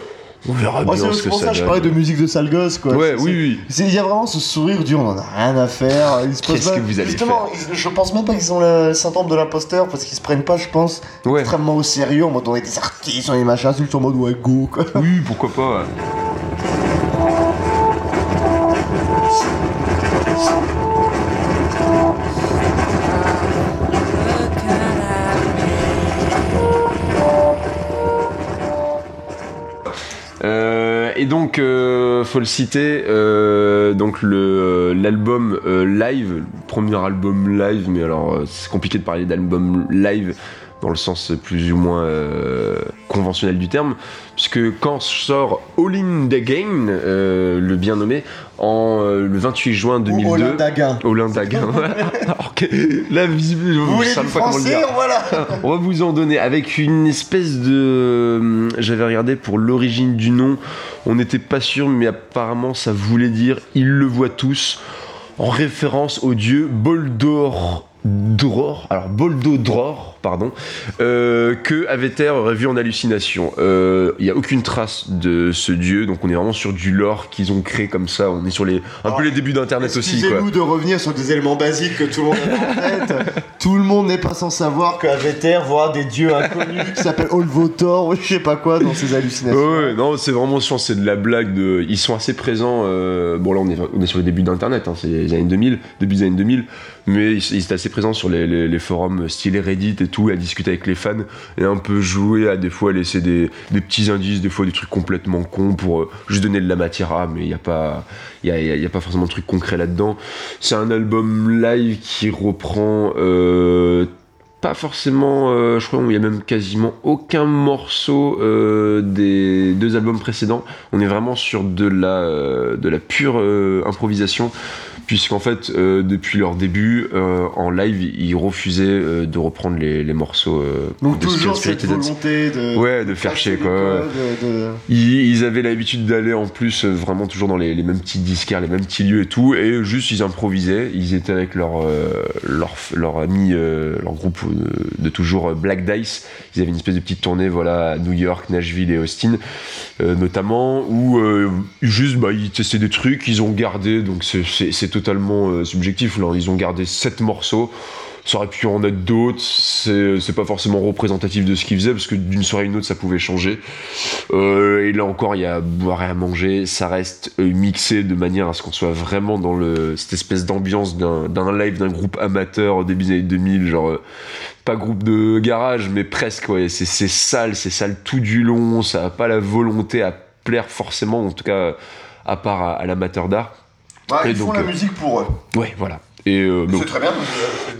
on verra
Moi,
bien
c'est
ce que
pour
ça
ça que je parlais de musique de sale gosse, quoi.
Ouais, oui, oui.
Il y a vraiment ce sourire dur, on en a rien à faire. Ils se posent
Qu'est-ce que vous allez
Justement, je pense même pas qu'ils ont le syndrome de l'imposteur parce qu'ils se prennent pas, je pense,
Ouais.
extrêmement au sérieux en mode on est des artistes, on est des machins, c'est juste en mode ouais, go, quoi.
Oui, pourquoi pas. ouais. Et donc, euh, faut le citer, euh, donc le euh, l'album live, premier album live, mais alors c'est compliqué de parler d'album live dans le sens plus ou moins euh, conventionnel du terme, puisque quand sort All In The Game, euh, le bien nommé, en euh, le 28 juin 2002.
Ou Olin Daguin.
Olin Daguin. <laughs> Alors que là, visiblement, je sais
du
pas comment le dire.
français, voilà
On va vous en donner avec une espèce de. J'avais regardé pour l'origine du nom, on n'était pas sûr, mais apparemment ça voulait dire ils le voient tous, en référence au dieu Boldor. Dror, alors Boldodror, pardon, euh, que Aveter aurait vu en hallucination. Euh, Il n'y a aucune trace de ce dieu, donc on est vraiment sur du lore qu'ils ont créé comme ça. On est sur les un
Alors,
peu les débuts d'internet aussi.
Excusez-nous de revenir sur des éléments basiques que tout le monde a en tête. <laughs> tout le monde n'est pas sans savoir que Aveter voit des dieux inconnus qui s'appellent Olvotor ou je sais pas quoi dans ses hallucinations.
Ouais, ouais, non, c'est vraiment, je pense, c'est de la blague. De... Ils sont assez présents. euh, Bon, là, on est, on est sur les débuts d'Internet, hein, c'est les années 2000, début des années 2000, mais ils, ils étaient assez présents sur les, les- les forums style Reddit et tout, à discuter avec les fans et un peu jouer à des fois laisser des, des petits indices, des fois des trucs complètement cons pour euh, juste donner de la matière à, mais il n'y a pas, y a, y a- pas forcément de trucs concrets là-dedans. C'est un album live qui reprend. euh, pas forcément, euh, je crois qu'il y a même quasiment aucun morceau des deux albums précédents. On est vraiment sur de la, de la pure improvisation, puisqu'en fait, euh, depuis leur début, euh, en live, ils refusaient euh, de reprendre les, les morceaux
Donc
de
toujours
Spirit
cette
Dead.
volonté de...
Ouais, de faire chier, quoi.
de-
Ils, ils avaient l'habitude d'aller en plus vraiment toujours dans les, les mêmes petits disquaires, les mêmes petits lieux et tout, et juste ils improvisaient. Ils étaient avec leur leur, leur ami, leur groupe de, toujours Black Dice. Ils avaient une espèce de petite tournée, voilà, à New York, Nashville et Austin, notamment, où juste bah, ils testaient des trucs, ils ont gardé, donc c'est- c'est totalement euh, subjectif. Là, ils ont gardé sept morceaux. Ça aurait pu en être d'autres, c'est pas forcément représentatif de ce qu'ils faisaient, parce que d'une soirée à une autre ça pouvait changer. Euh, et là encore, il y a boire et à manger. Ça reste euh, mixé de manière à ce qu'on soit vraiment dans le, cette espèce d'ambiance d'un live d'un groupe amateur début des années 2000, genre pas groupe de garage, mais presque. Ouais, c'est sale, c'est sale tout du long. Ça a pas la volonté à plaire forcément, en tout cas à part à l'amateur d'art.
Ils font
donc,
la
euh,
musique pour eux.
Ouais, voilà. Et euh.
C'est très bien.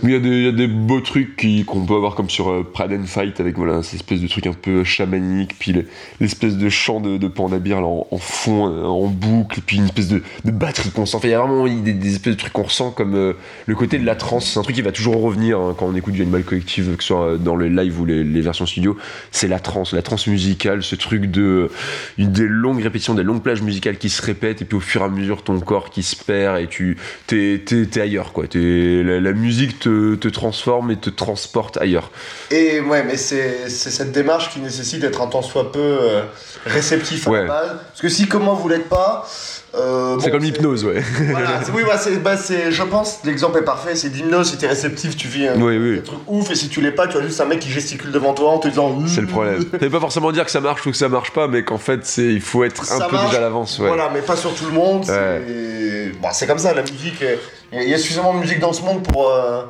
Mais il y, a des- il y a des beaux trucs qu'on peut avoir comme sur euh, Pride and Fight avec voilà, cette espèce de truc un peu chamanique, puis le- l'espèce de chant de, de Panda là, en, en fond, euh, en boucle, puis une espèce de, de batterie qu'on sent. Enfin, il y a vraiment des, des espèces de trucs qu'on ressent comme euh, le côté de la trance. C'est un truc qui va toujours revenir hein, quand on écoute du Animal Collective, que ce soit euh, dans les lives ou les, les versions studio. C'est la trance, la trance musicale, ce truc de des longues répétitions, des longues plages musicales qui se répètent, et puis au fur et à mesure ton corps qui se perd et tu t'es ailleurs quoi. La, la musique te, te transforme et te transporte ailleurs.
Et ouais, mais c'est cette démarche qui nécessite d'être un tant soit peu euh, réceptif à
Ouais.
la base. Parce que si, comment vous l'êtes pas. euh,
c'est
bon,
comme l'hypnose, ouais.
Voilà, <laughs> oui, bah, c'est, bah, je pense, l'exemple est parfait. C'est l'hypnose, si t'es réceptif, tu vis un,
Oui, oui.
un truc ouf. Et si tu l'es pas, tu as juste un mec qui gesticule devant toi en te disant.
C'est le problème. <laughs> Ça veut pas forcément dire que ça marche ou que ça marche pas, mais qu'en fait, c'est il faut être un
Ça
peu
marche,
déjà à l'avance. Ouais.
Voilà, mais pas sur tout le monde.
Ouais.
C'est, bon, c'est comme ça, la musique. est- Il y a suffisamment de musique dans ce monde pour, euh,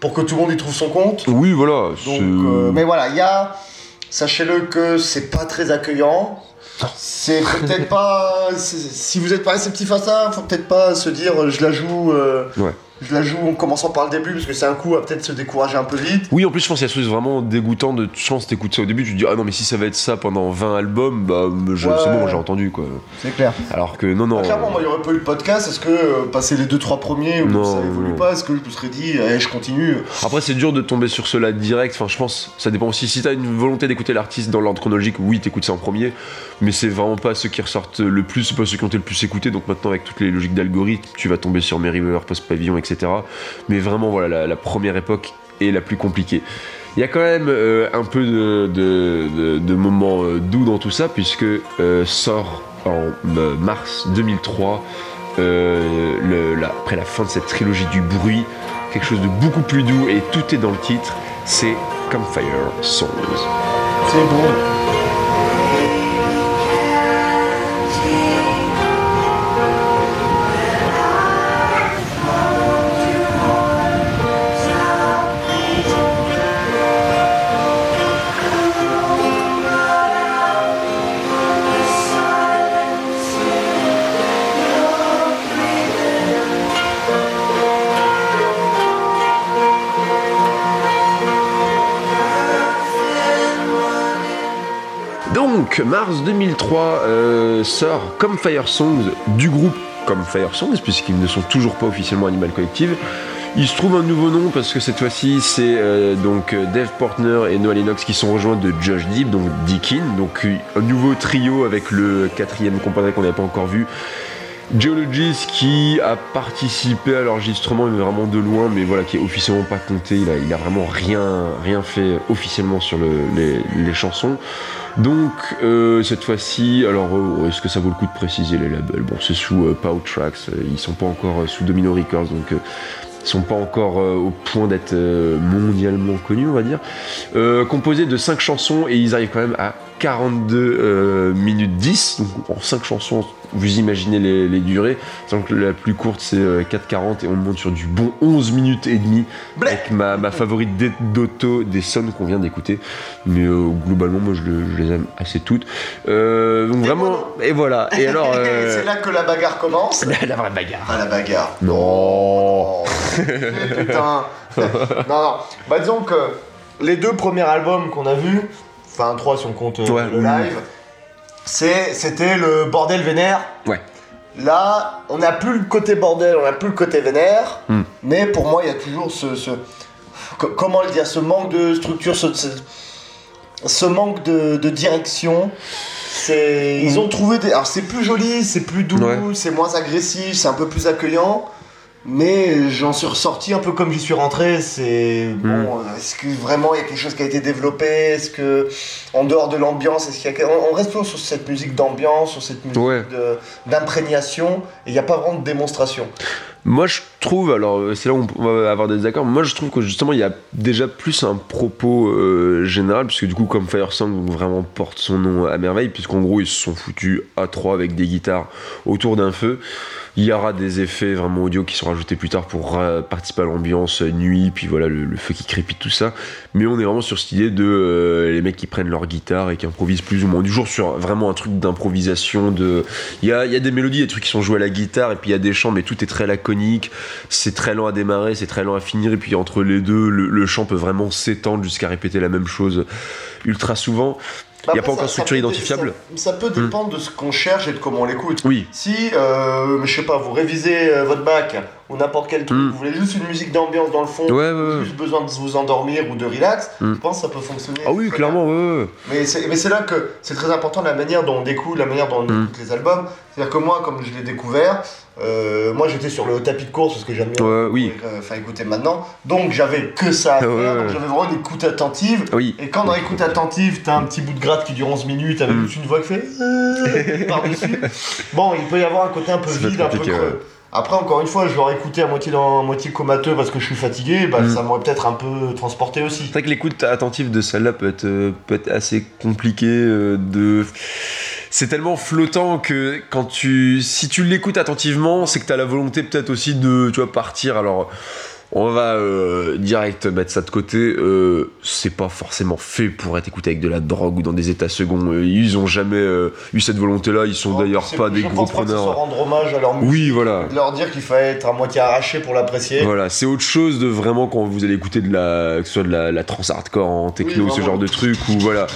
pour que tout le monde y trouve son compte.
Oui, voilà.
Donc, euh, mais voilà, il y a. Sachez-le que c'est pas très accueillant. C'est peut-être <laughs> pas. Si vous êtes pas réceptif à ça, faut peut-être pas se dire euh, je la joue. euh,
Ouais.
Je la joue en commençant par le début parce que c'est un coup à peut-être se décourager un peu vite.
Oui, en plus, je pense qu'il y a ce truc vraiment dégoûtant de chance, t'écoutes ça au début, tu te dis, ah non, mais si ça va être ça pendant 20 albums, bah, je-
Ouais.
c'est bon, j'ai entendu, quoi.
C'est clair.
Alors que non, non.
Clairement, moi, il n'y aurait pas eu le podcast. Est-ce que euh, passer les 2-3 premiers,
Non,
ça évolue
non.
pas, est-ce que je me serais dit, eh, je continue
Après, c'est dur de tomber sur cela direct. Enfin, je pense, ça dépend aussi. Si t'as une volonté d'écouter l'artiste dans l'ordre chronologique, oui, t'écoutes ça en premier. Mais c'est vraiment pas ceux qui ressortent le plus, c'est pas ceux qui ont été le plus écoutés. Donc maintenant, avec toutes les logiques d'algorithme, tu vas tomber sur Mary River, Post Pavillon, etc. Mais vraiment, voilà, la, première époque est la plus compliquée. Il y a quand même euh, un peu de, de- moments euh, doux dans tout ça, puisque euh, sort en mars 2003, euh, le- la- après la fin de cette trilogie du bruit, quelque chose de beaucoup plus doux, et tout est dans le titre, c'est Campfire Songs.
C'est bon.
Donc, mars 2003 euh, sort Comme Fire Songs du groupe Comme Fire Songs, puisqu'ils ne sont toujours pas officiellement Animal Collective. Il se trouve un nouveau nom parce que cette fois-ci c'est euh, donc Dave Portner et Noah Lennox qui sont rejoints de Josh Deep, donc Deakin, donc un nouveau trio avec le quatrième compadre qu'on n'avait pas encore vu, Geologist qui a participé à l'enregistrement, mais vraiment de loin, mais voilà, qui est officiellement pas compté. Il a, a vraiment rien, rien fait officiellement sur le, les, chansons. Donc euh, cette fois-ci, alors euh, est-ce que ça vaut le coup de préciser les labels? Bon, c'est sous euh, Pow Tracks, euh, ils sont pas encore sous Domino Records, donc ils sont pas encore au point d'être mondialement connus, on va dire. Composé de 5 chansons et ils arrivent quand même à 42 euh, minutes 10, donc en 5 chansons, vous imaginez les, les durées, sachant que la plus courte c'est euh, 4,40 et on monte sur du bon 11 minutes et demie avec ma, ma favorite d'Otto des sons qu'on vient d'écouter. Mais euh, globalement, moi je, le- je les aime assez toutes. Euh, donc
Et
vraiment, et voilà. Et <laughs> alors, euh,
c'est là que la bagarre commence.
la, la vraie bagarre.
Ah, la bagarre.
Non. <laughs>
Putain. non, non. Bah, disons que les deux premiers albums qu'on a vus, enfin, si on compte euh,
Ouais,
le live, c'est- c'était le bordel vénère.
Ouais.
Là, on n'a plus le côté bordel, on n'a plus le côté vénère,
Hmm.
mais pour moi, il y a toujours ce, ce- co- comment le dire, ce manque de structure, ce, ce- ce manque de, de direction. C'est, ils ont trouvé des, alors c'est plus joli, c'est plus doux,
Ouais.
c'est moins agressif, c'est un peu plus accueillant. Mais j'en suis ressorti un peu comme j'y suis rentré. C'est bon. euh, Est-ce que vraiment il y a quelque chose qui a été développé? Est-ce que en dehors de l'ambiance, est-ce qu'il y a on, on reste toujours sur cette musique d'ambiance, sur cette musique
Ouais.
d'imprégnation, et il n'y a pas vraiment de démonstration.
Moi je trouve, alors euh, c'est là où on va avoir des désaccords, moi je trouve que justement il y a déjà plus un propos euh, général, puisque du coup comme Firesong vraiment porte son nom à merveille, puisqu'en gros ils se sont foutus à trois avec des guitares autour d'un feu. Il y aura des effets vraiment audio qui sont rajoutés plus tard pour euh, participer à l'ambiance euh, nuit, puis voilà le, feu qui crépite, tout ça. Mais on est vraiment sur cette idée de les mecs qui prennent leur guitare et qui improvisent plus ou moins. Du jour sur vraiment un truc d'improvisation. De... Il, y a, il y a des mélodies, des trucs qui sont joués à la guitare, et puis il y a des chants, mais tout est très laconique. C'est très lent à démarrer, c'est très lent à finir, et puis entre les deux, le, le chant peut vraiment s'étendre jusqu'à répéter la même chose ultra souvent. Il n'y a
Après,
pas encore structure identifiable.
Ça, ça peut dépendre de ce qu'on cherche et de comment on l'écoute.
Oui,
Si, euh, je sais pas, vous révisez euh, votre bac ou n'importe quel truc,
Mm.
vous voulez juste une musique d'ambiance dans le fond,
ouais, ouais,
juste besoin de vous endormir ou de relax,
Mm.
je pense que ça peut fonctionner.
Ah oui, clairement, ouais.
Mais c'est, là que c'est très important la manière dont on découvre, la manière dont on
Mm.
écoute les albums. C'est-à-dire que moi, comme je l'ai découvert, euh, moi j'étais sur le tapis de course, parce que j'aime bien
Ouais, oui.
euh, enfin, écouter maintenant. Donc j'avais que ça à <laughs> faire,
ouais.
j'avais vraiment une écoute attentive.
Oui,
Et quand dans l'écoute attentive, t'as un petit bout de gratte qui dure 11 minutes avec
Mm.
une voix qui fait euh, <laughs> par-dessus, bon, il peut y avoir un côté un peu vide, un peu creux. Après, encore une fois, je l'aurais écouté à moitié, dans, à moitié comateux parce que je suis fatigué, bah,
Mm.
ça m'aurait peut-être un peu transporté aussi.
C'est vrai que l'écoute attentive de celle-là peut être, euh, peut être assez compliquée euh, de... C'est tellement flottant que quand tu... Si tu l'écoutes attentivement, c'est que tu as la volonté peut-être aussi de tu vois, partir. Alors, on va euh, direct mettre ça de côté. Euh, c'est pas forcément fait pour être écouté avec de la drogue ou dans des états seconds. Euh, Ils ont jamais euh, eu cette volonté-là. Ils sont
Non,
d'ailleurs pas des
je
gros
pense pas que ce soit
preneurs.
rendre hommage à leur musique,
Oui, voilà.
de leur dire qu'il fallait être à moitié arraché pour l'apprécier.
Voilà, c'est autre chose de vraiment quand vous allez écouter de la, que ce soit de la, la trance hardcore en techno,
Oui,
ce genre de truc, ou voilà,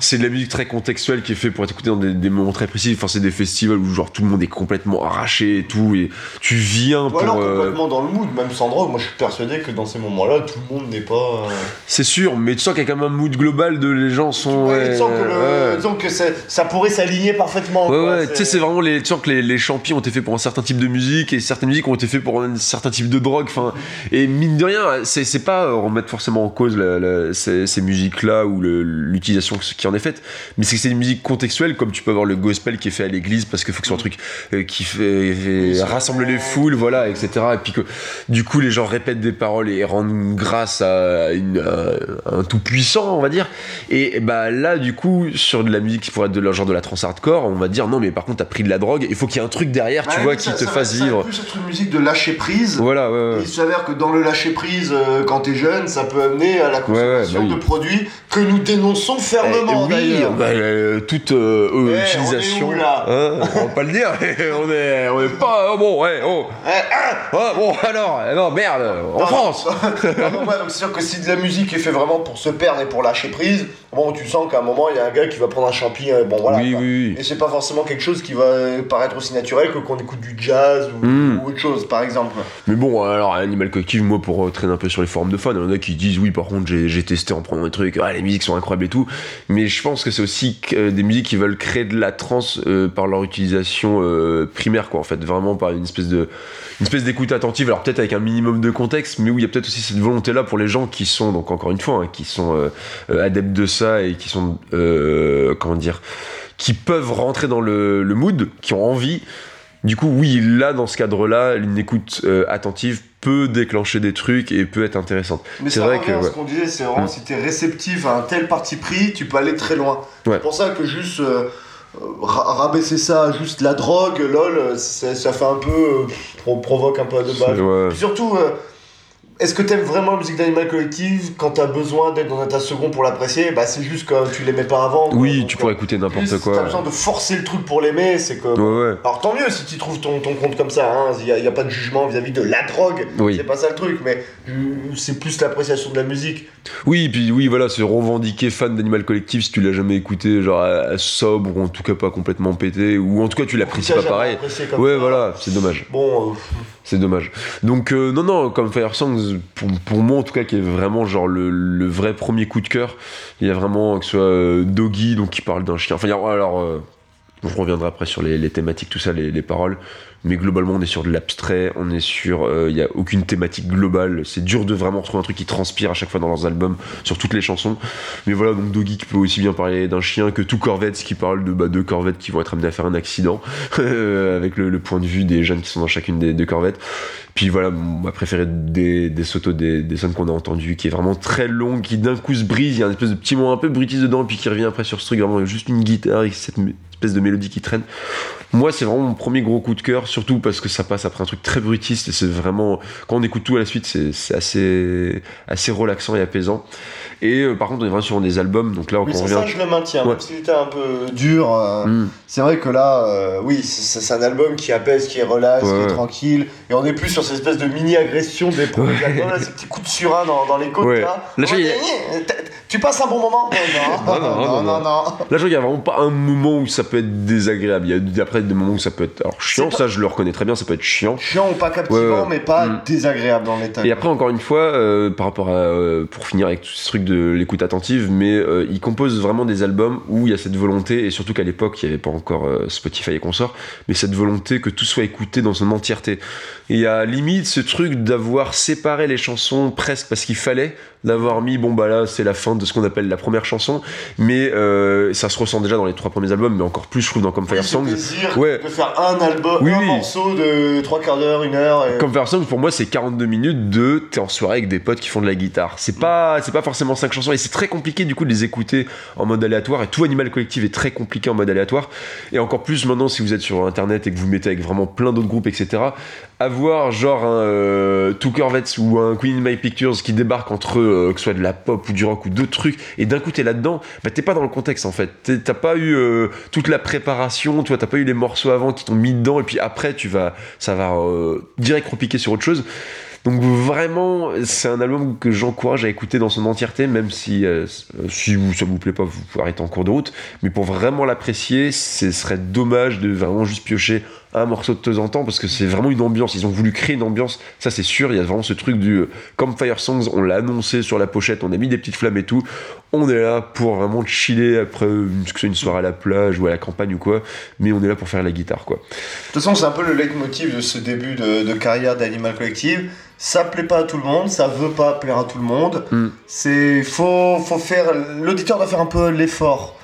c'est de la musique très contextuelle qui est fait pour être écoutée dans des, des moments très précis. Enfin, c'est des festivals où genre tout le monde est complètement arraché et tout, et tu viens
Ou
pour.
alors
euh,
complètement dans le mood, même sans drogue. Moi, je suis persuadé que dans ces moments-là, tout le monde n'est pas. euh,
c'est sûr, mais tu sens qu'il y a quand même un mood global de les gens sont.
Ouais,
ouais,
disons que, le-
ouais.
disons que c'est- ça pourrait s'aligner parfaitement.
Ouais,
quoi,
ouais, tu sais, c'est vraiment les. Tu sens que les, les champions ont été faits pour un certain type de musique et certaines musiques ont été faites pour un certain type de drogue. Enfin, et mine de rien, c'est pas remettre forcément en cause la- la- ces, ces musiques-là ou l'utilisation qui en est faite, mais c'est que c'est une musique contextuelle, comme tu peux avoir le gospel qui est fait à l'église parce qu'il faut que ce soit un truc euh, qui fait, rassemble les foules, voilà, etc. Et puis que du coup, les gens répètent des paroles et rendent grâce à, une- à un tout puissant, on va dire. Et bah là, du coup, sur de la musique qui pourrait être de la genre de la trance hardcore, on va dire non, mais par contre, t'as pris de la drogue, il faut qu'il y ait un truc derrière, tu vois, qui
ça-
te
ça
fasse
ça
vivre.
plus être une musique de lâcher prise.
Voilà, ouais, ouais.
Il s'avère que dans le lâcher prise, euh, quand t'es jeune, ça peut amener à la consommation
bah oui.
de produits que nous dénonçons fermement
Eh, oui, bah, euh, toute euh, euh,
Eh, on est
utilisation.
où, là?
Hein, on va pas le dire, <laughs> on est, on est pas. oh, bon, ouais, oh.
Eh, ah
Ah, bon, alors, eh non, merde. En <laughs>
Non,
France
non, ouais, c'est sûr que si de la musique est fait vraiment pour se perdre et pour lâcher prise, bon, tu sens qu'à un moment, il y a un gars qui va prendre un champi, euh, bon voilà.
Oui, oui, oui.
Et c'est pas forcément quelque chose qui va paraître aussi naturel que qu'on écoute du jazz ou,
Mm.
ou autre chose, par exemple.
Mais bon, alors Animal Collective, moi pour euh, traîner un peu sur les forums de fans, il y en a qui disent oui, par contre, j'ai testé en prenant des trucs, ah, les musiques sont incroyables et tout. Mais je pense que c'est aussi euh, des musiques qui veulent créer de la trance euh, par leur utilisation euh, primaire, quoi, en fait, vraiment par une espèce de une espèce d'écoute attentive, alors peut-être avec un minimum de contexte, mais où il y a peut-être aussi cette volonté-là pour les gens qui sont, donc encore une fois, hein, qui sont euh, euh, adeptes de ça et qui sont, euh, comment dire, qui peuvent rentrer dans le, le mood, qui ont envie. Du coup, oui, là, dans ce cadre-là, une écoute attentive peut déclencher des trucs et peut être intéressante.
Mais
C'est vrai que,
ce qu'on disait, c'est vraiment
Mm.
si t'es réceptif à un tel parti pris, tu peux aller très loin.
Ouais.
C'est pour ça que juste ra- rabaisser ça juste la drogue, lol, ça, ça fait un peu. euh, pro- provoque un peu.
Ouais.
Puis surtout, euh, est-ce que t'aimes vraiment la musique d'Animal Collective quand t'as besoin d'être dans un tas second pour l'apprécier? Bah c'est juste que tu l'aimais pas avant. quoi.
Oui, tu
euh,
pourrais écouter
plus,
n'importe
Si t'as
quoi.
besoin de forcer le truc pour l'aimer, c'est que.
Ouais, ouais.
Alors tant mieux si tu trouves ton, ton compte comme ça, hein. il n'y a, il y a pas de jugement vis-à-vis de la drogue,
Oui.
c'est pas ça le truc, mais euh, c'est plus l'appréciation de la musique.
Oui, puis oui, voilà, se revendiquer fan d'Animal Collective si tu l'as jamais écouté, genre à, à sobre ou en tout cas pas complètement pété, ou en tout cas tu l'apprécies pas pareil. Ouais,
ça.
voilà, c'est dommage.
Bon, euh,
C'est dommage. Donc euh, non non, comme Fire Songs pour, pour moi en tout cas qui est vraiment genre le, vrai premier coup de cœur. Il y a vraiment que ce soit euh, Doggy donc qui parle d'un chien. Enfin alors euh, je reviendrai après sur les, thématiques tout ça les paroles. Mais globalement on est sur de l'abstrait, on est sur euh, il y a aucune thématique globale. C'est dur de vraiment retrouver un truc qui transpire à chaque fois dans leurs albums sur toutes les chansons. Mais voilà donc Doggy qui peut aussi bien parler d'un chien que tout Corvette qui parle de bah, deux Corvettes qui vont être amenés à faire un accident <laughs> euh, avec le, point de vue des jeunes qui sont dans chacune des deux Corvettes. Puis voilà, ma préférée des, des Soto, des, des sons qu'on a entendus, qui est vraiment très longue, qui d'un coup se brise, il y a un espèce de petit moment un peu brutis dedans, puis qui revient après sur ce truc, vraiment juste une guitare et cette espèce de mélodie qui traîne. Moi, c'est vraiment mon premier gros coup de cœur, surtout parce que ça passe après un truc très brutiste, et c'est vraiment, quand on écoute tout à la suite, c'est assez, assez relaxant et apaisant. Et euh, par contre, on est vraiment sur des albums, donc là,
oui,
on
ça,
revient.
ça, je le maintiens,
Ouais.
était un peu dur. euh,
Hmm.
C'est vrai que là, euh, oui, c'est un album qui apaise, qui est relax,
Ouais,
qui est tranquille, et on est plus sur cette espèce de mini-agression des premiers
Ouais.
albums, là, ces petits coups de surin dans, dans les côtes, là.
Là, je-
Tu passes un bon moment Non,
Non, non, non, non. Là, je vois qu'il n'y a vraiment pas un moment où ça peut être désagréable. Il y a après des moments où ça peut être alors, chiant, ça je le reconnais très bien, ça peut être chiant.
Chiant ou pas captivant, mais pas
Mm.
désagréable dans l'état.
Et après, encore une fois, par rapport à. pour finir avec tout ce truc de l'écoute attentive, mais euh, il compose vraiment des albums où il y a cette volonté, et surtout qu'à l'époque, il n'y avait pas encore euh, Spotify et consorts, mais cette volonté que tout soit écouté dans son entièreté. Et il y a limite ce truc d'avoir séparé les chansons presque parce qu'il fallait, d'avoir mis, bon bah là, c'est la fin de ce qu'on appelle la première chanson, mais euh, ça se ressent déjà dans les trois premiers albums, mais encore plus, je trouve, dans Comme Fire Songs.
plaisir
Ouais.
de faire un album,
Oui,
un
oui.
morceau de 3 quarts d'heure, une heure. Et...
Comme Fire Songs, pour moi, c'est 42 minutes de t'es en soirée avec des potes qui font de la guitare. C'est pas, c'est pas forcément 5 chansons et c'est très compliqué du coup de les écouter en mode aléatoire. Et tout Animal Collective est très compliqué en mode aléatoire. Et encore plus maintenant, si vous êtes sur internet et que vous mettez avec vraiment plein d'autres groupes, etc., avoir genre un euh, Two Corvettes ou un Queen in My Pictures qui débarque entre que ce soit de la pop ou du rock ou d'autres trucs et d'un coup t'es là-dedans, bah t'es pas dans le contexte en fait. T'as pas eu euh, toute la préparation, tu vois, t'as pas eu les morceaux avant qui t'ont mis dedans et puis après tu vas, ça va euh, direct repiquer sur autre chose. Donc vraiment, c'est un album que j'encourage à écouter dans son entièreté, même si euh, si ça vous plaît pas, vous arrêter en cours de route. Mais pour vraiment l'apprécier, ce serait dommage de vraiment juste piocher un morceau de temps en temps parce que c'est vraiment une ambiance. Ils ont voulu créer une ambiance, ça c'est sûr. Il y a vraiment ce truc du euh, comme Fire Songs, on l'a annoncé sur la pochette, on a mis des petites flammes et tout. On est là pour vraiment chiller après une, que ce soit une soirée à la plage ou à la campagne ou quoi, mais on est là pour faire la guitare quoi.
De toute façon, c'est un peu le leitmotiv de ce début de, de carrière d'Animal Collective. Ça plaît pas à tout le monde, ça veut pas plaire à tout le monde.
Mm.
C'est faut faut faire l'auditeur doit faire un peu l'effort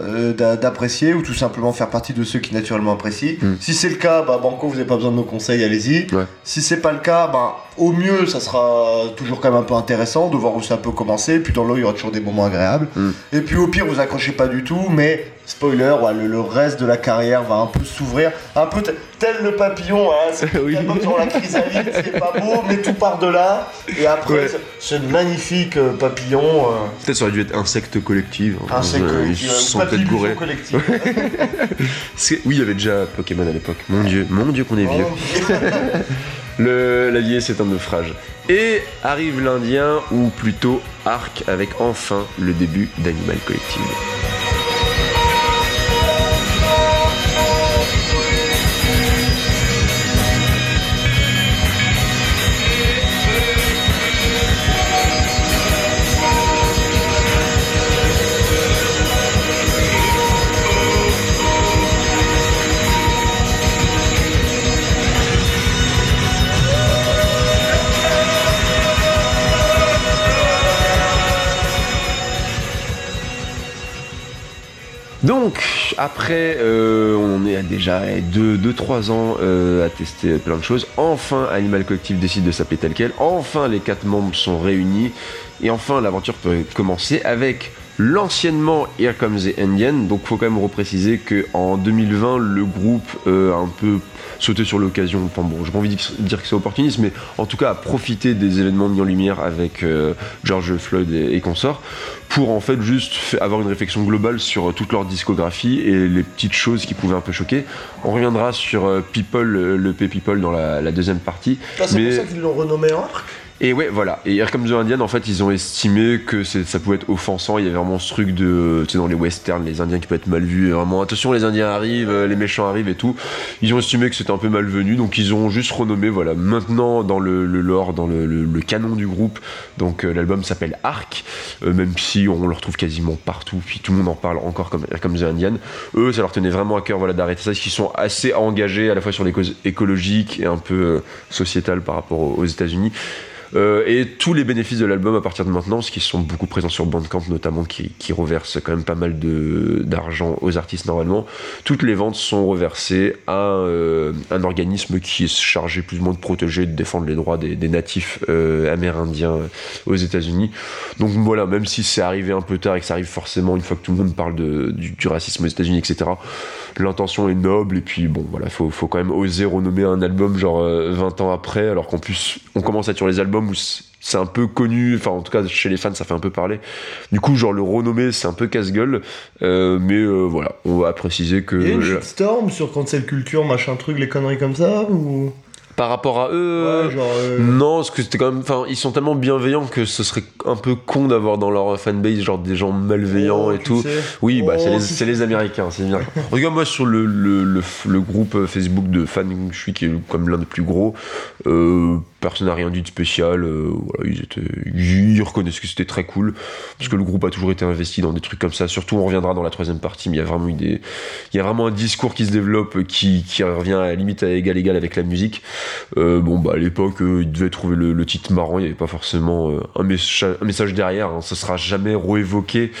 euh, d'a- d'apprécier ou tout simplement faire partie de ceux qui naturellement apprécient.
Mm.
Si c'est le cas, bah banco, vous n'avez pas besoin de nos conseils, allez-y.
Ouais.
Si c'est pas le cas, bah au mieux, ça sera toujours quand même un peu intéressant de voir où ça peut commencer. Puis dans l'eau, il y aura toujours des moments agréables.
Mm.
Et puis au pire, vous accrochez pas du tout, mais spoiler, ouais, le, le reste de la carrière va un peu s'ouvrir, un peu tel le papillon, hein, c'est <laughs>
Oui.
la chrysalide, c'est pas beau, mais tout part de là. Et après,
Ouais.
ce, ce magnifique euh, papillon, euh,
Peut-être ça aurait dû être insecte collectif. hein.
insecte collectif,
Ils se
euh,
sont peut-être
papillusion
gourés.
collective. <laughs>
C'est- Oui, il y avait déjà Pokémon à l'époque. Mon dieu, mon dieu qu'on est vieux.
Oh. <laughs>
Le, la vieille, c'est un naufrage. Et arrive l'Indien, ou plutôt Arc, avec enfin le début d'Animal Collective. Donc, après, euh, on est à déjà 2-3 ans euh, à tester plein de choses. Enfin, Animal Collective décide de s'appeler tel quel. Enfin, les quatre membres sont réunis. Et enfin, l'aventure peut commencer avec l'anciennement Here Comes the Indian. Donc, faut quand même repréciser qu'en 2020, le groupe euh, a un peu sauté sur l'occasion. Enfin bon, j'ai pas envie de dire que c'est opportuniste, mais en tout cas, a profité des événements mis en lumière avec George Floyd et, et consorts pour en fait juste avoir une réflexion globale sur toute leur discographie et les petites choses qui pouvaient un peu choquer. On reviendra sur euh, People, le P People dans la, la deuxième partie.
Ah, c'est pour ça qu'ils l'ont renommé Arc
et ouais, voilà. Et Here the Indian, en fait, ils ont estimé que ça pouvait être offensant. Il y avait vraiment ce truc de, tu sais, dans les westerns, les Indiens qui peuvent être mal vus. Vraiment, attention, les Indiens arrivent, les méchants arrivent et tout. Ils ont estimé que c'était un peu malvenu, donc ils ont juste renommé, voilà. Maintenant, dans le, lore, dans le, canon du groupe, donc euh, l'album s'appelle Arc, euh, même si on le retrouve quasiment partout, puis tout le monde en parle encore comme Here the Indian. Eux, ça leur tenait vraiment à cœur, voilà, d'arrêter ça, parce sont assez engagés à la fois sur les causes écologiques et un peu euh, sociétales par rapport aux États-Unis. Euh, et tous les bénéfices de l'album à partir de maintenant, parce qu'ils sont beaucoup présents sur Bandcamp notamment, qui, qui reverse quand même pas mal d'argent aux artistes normalement, toutes les ventes sont reversées à euh, un organisme qui est chargé plus ou moins de protéger, de défendre les droits des, natifs euh, amérindiens aux États-Unis. Donc voilà, même si c'est arrivé un peu tard et que ça arrive forcément une fois que tout le monde parle du, racisme aux États-Unis, etc l'intention est noble et puis bon voilà faut, faut quand même oser renommer un album genre 20 euh, ans après alors qu'en plus on commence à être sur les albums où c'est un peu connu, enfin en tout cas chez les fans ça fait un peu parler. Du coup genre le renommer c'est un peu casse-gueule, euh, mais euh, voilà, on va préciser que...
Il y a une shitstorm sur cancel culture, machin truc, les conneries comme ça ou?
Par rapport à eux. Euh, non, parce que c'était quand même. Enfin, ils sont tellement bienveillants que ce serait un peu con d'avoir dans leur fanbase genre des gens malveillants oh, et tout. Oui, bah c'est oh, les, les, Américains, c'est bien. <laughs> en tout cas, moi sur le, le, le, groupe Facebook de fans, je suis qui est comme l'un des plus gros. Euh, personne n'a rien dit de spécial. Euh, voilà, ils, étaient, ils reconnaissent que c'était très cool parce que le groupe a toujours été investi dans des trucs comme ça. Surtout, on reviendra dans la troisième partie, mais il y a vraiment eu des, il y a vraiment un discours qui se développe qui, qui revient à la limite à égal égal avec la musique. Euh, bon, bah à l'époque, euh, ils devaient trouver le, titre marrant. Il n'y avait pas forcément un, message, un message derrière. Hein. Ça sera jamais réévoqué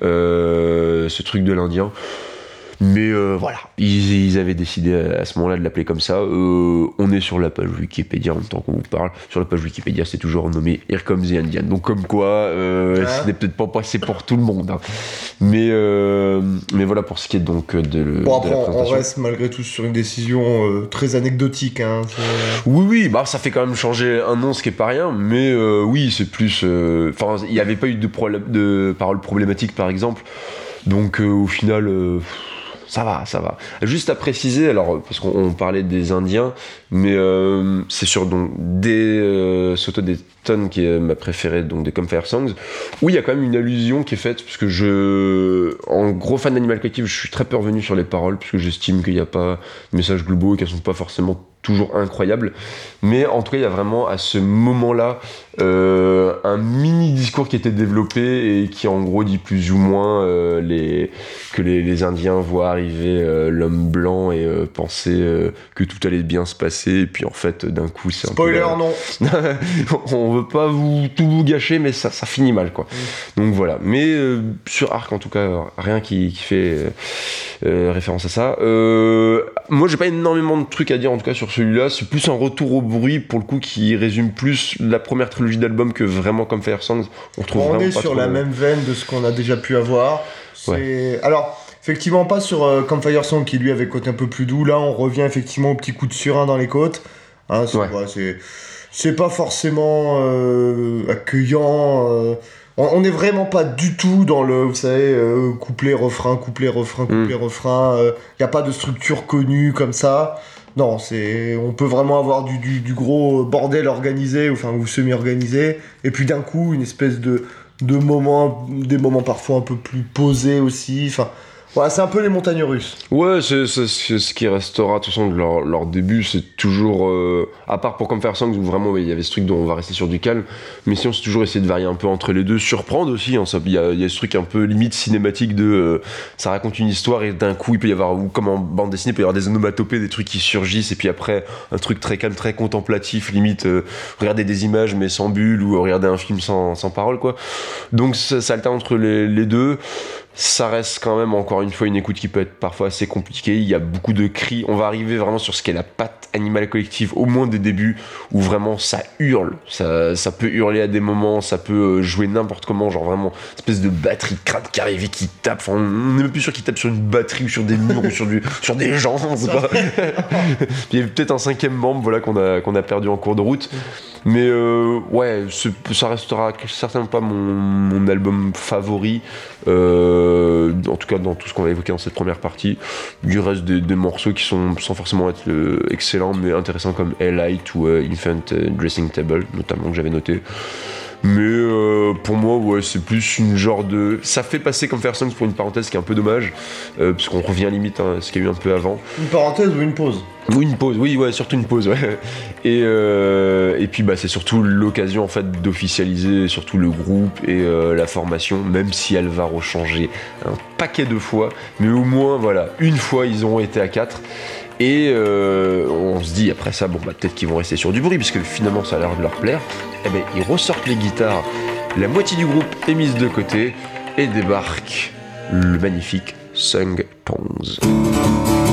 ce truc de l'Indien. Mais euh, voilà, ils, avaient décidé à, ce moment-là de l'appeler comme ça. Euh, on est sur la page Wikipédia en même temps qu'on vous parle. Sur la page Wikipédia, c'est toujours nommé Here Comes the Indian. Donc comme quoi, euh, ah. ce n'est peut-être pas passé pour tout le monde. Hein. Mais, mais voilà pour ce qui est donc de,
bon, après, On reste malgré tout sur une décision très anecdotique. Hein,
oui, oui, bah, ça fait quand même changer un nom, ce qui est pas rien. Mais oui, c'est plus... Enfin, il n'y avait pas eu de, de paroles problématiques, par exemple. Donc au final ça va, ça va. Juste à préciser, alors, parce qu'on parlait des Indiens, mais euh, c'est sur donc, des euh, Soto des Tonnes qui est ma préférée, donc des Comfire Songs, où il y a quand même une allusion qui est faite, puisque je, en gros fan d'Animal Collective, je suis très peu revenu sur les paroles, puisque j'estime qu'il n'y a pas de messages globaux et qu'elles sont pas forcément toujours incroyables. Mais en tout cas, il y a vraiment à ce moment-là euh, un mini discours qui était développé et qui en gros dit plus ou moins euh, les, que les, Indiens voient arriver euh, l'homme blanc et penser que tout allait bien se passer. Et puis en fait d'un coup c'est
spoiler non. <laughs>
On veut pas vous tout vous gâcher mais ça, ça finit mal quoi. Mm. donc voilà. Mais sur Arc en tout cas rien qui, qui fait référence à ça moi j'ai pas énormément de trucs à dire en tout cas sur celui-là c'est plus un retour au bruit pour le coup qui résume plus la première trilogie d'albums que vraiment comme Fire Songs.
On, retrouve on est sur la même veine de ce qu'on a déjà pu avoir. Alors, effectivement, pas sur euh, comme Fire Song qui lui avait côté un peu plus doux. Là, on revient effectivement au petit coup de surin dans les côtes. Hein, c'est pas forcément euh, accueillant. Euh, on n'est vraiment pas du tout dans le, vous savez, couplet, refrain, couplet, refrain, couplet, mm. refrain. Il n'y a pas de structure connue comme ça. non, c'est, on peut vraiment avoir du, du, du gros bordel organisé, enfin ou semi-organisé, et puis d'un coup une espèce de, de moments, des moments parfois un peu plus posés aussi. Enfin, voilà, c'est un peu les montagnes russes.
Ouais, c'est ce qui restera. De toute façon, leur, leur début, c'est toujours. euh, à part pour Comme Faire Songs, où vraiment il y avait ce truc dont on va rester sur du calme. Mais sinon, c'est toujours essayer de varier un peu entre les deux. Surprendre aussi. hein, Il y, a, y a ce truc un peu limite cinématique de. euh, ça raconte une histoire et d'un coup, il peut y avoir. Ou comme en bande dessinée, il peut y avoir des onomatopées, des trucs qui surgissent. Et puis après, un truc très calme, très contemplatif. Limite, euh, regarder des images mais sans bulle ou regarder un film sans, sans parole, quoi. Donc ça, ça alterne entre les deux. Ça reste quand même encore une fois une écoute qui peut être parfois assez compliquée. Il y a beaucoup de cris. On va arriver vraiment sur ce qu'est la patte animale collective, au moins des débuts, où vraiment ça hurle. Ça, ça peut hurler à des moments, ça peut euh, jouer n'importe comment, genre vraiment espèce de batterie crade qui arrive et qui tape. Enfin, on n'est même plus sûr qu'il tape sur une batterie ou sur des murs ou sur, du, <laughs> sur des gens. on sait pas. <laughs> Il y a peut-être un cinquième membre voilà, qu'on a, qu'on a perdu en cours de route. Mais euh, ouais, ça restera certainement pas mon, album favori. Euh, en tout cas, dans tout ce qu'on va évoquer dans cette première partie. Du reste des, des morceaux qui sont sans forcément être euh, excellents, mais intéressants comme Light ou euh, Infant euh, Dressing Table, notamment que j'avais noté. Mais euh, pour moi, ouais, c'est plus une genre de. Ça fait passer comme faire songs pour une parenthèse qui est un peu dommage, euh, parce qu'on revient limite à ce qu'il y a eu un peu avant.
Une parenthèse ou une pause?
Ou une pause, oui, ouais, surtout une pause, ouais. <laughs> Et, euh, et puis bah, c'est surtout l'occasion en fait d'officialiser surtout le groupe et la formation, même si elle va rechanger un paquet de fois, mais au moins voilà, une fois ils ont été à 4 et euh, on se dit après ça, bon bah peut-être qu'ils vont rester sur du bruit, puisque finalement ça a l'air de leur plaire. Et ben ils ressortent les guitares, la moitié du groupe est mise de côté et débarque le magnifique Sung Tongs.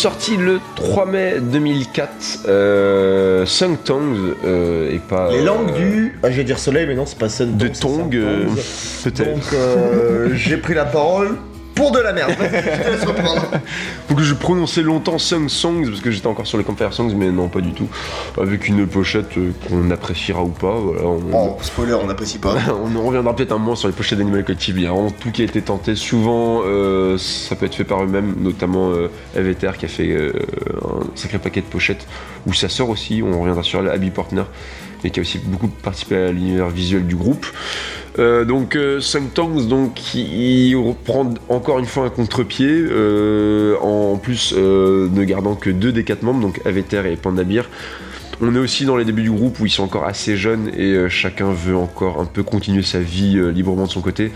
Sorti le 3 mai 2004, euh, Sung Tongs euh, et pas
Les
euh,
langues du. Ah, j'allais dire soleil, mais non, c'est pas Sun
de Tong, euh, <laughs> peut-être.
Donc, euh, j'ai pris la parole pour de la merde. Je te laisse reprendre. <laughs>
Faut que je prononçais longtemps Sung Songs parce que j'étais encore sur les Campfire Songs, mais non, pas du tout. Avec une pochette euh, qu'on appréciera ou pas. Voilà, on,
Oh, spoiler, on n'apprécie pas. <laughs>
on en reviendra peut-être un moment sur les pochettes d'Animal Collective. Il y a vraiment tout qui a été tenté. Souvent, euh, ça peut être fait par eux-mêmes, notamment euh, Eveter qui a fait euh, un sacré paquet de pochettes où ça sort aussi. On reviendra sur Abby Portner, mais qui a aussi beaucoup participé à l'univers visuel du groupe. Euh, donc euh, Sung Tongs donc qui reprend encore une fois un contre-pied euh, en plus euh, ne gardant que deux des quatre membres donc Aveter et Pandabir on est aussi dans les débuts du groupe où ils sont encore assez jeunes et chacun veut encore un peu continuer sa vie librement de son côté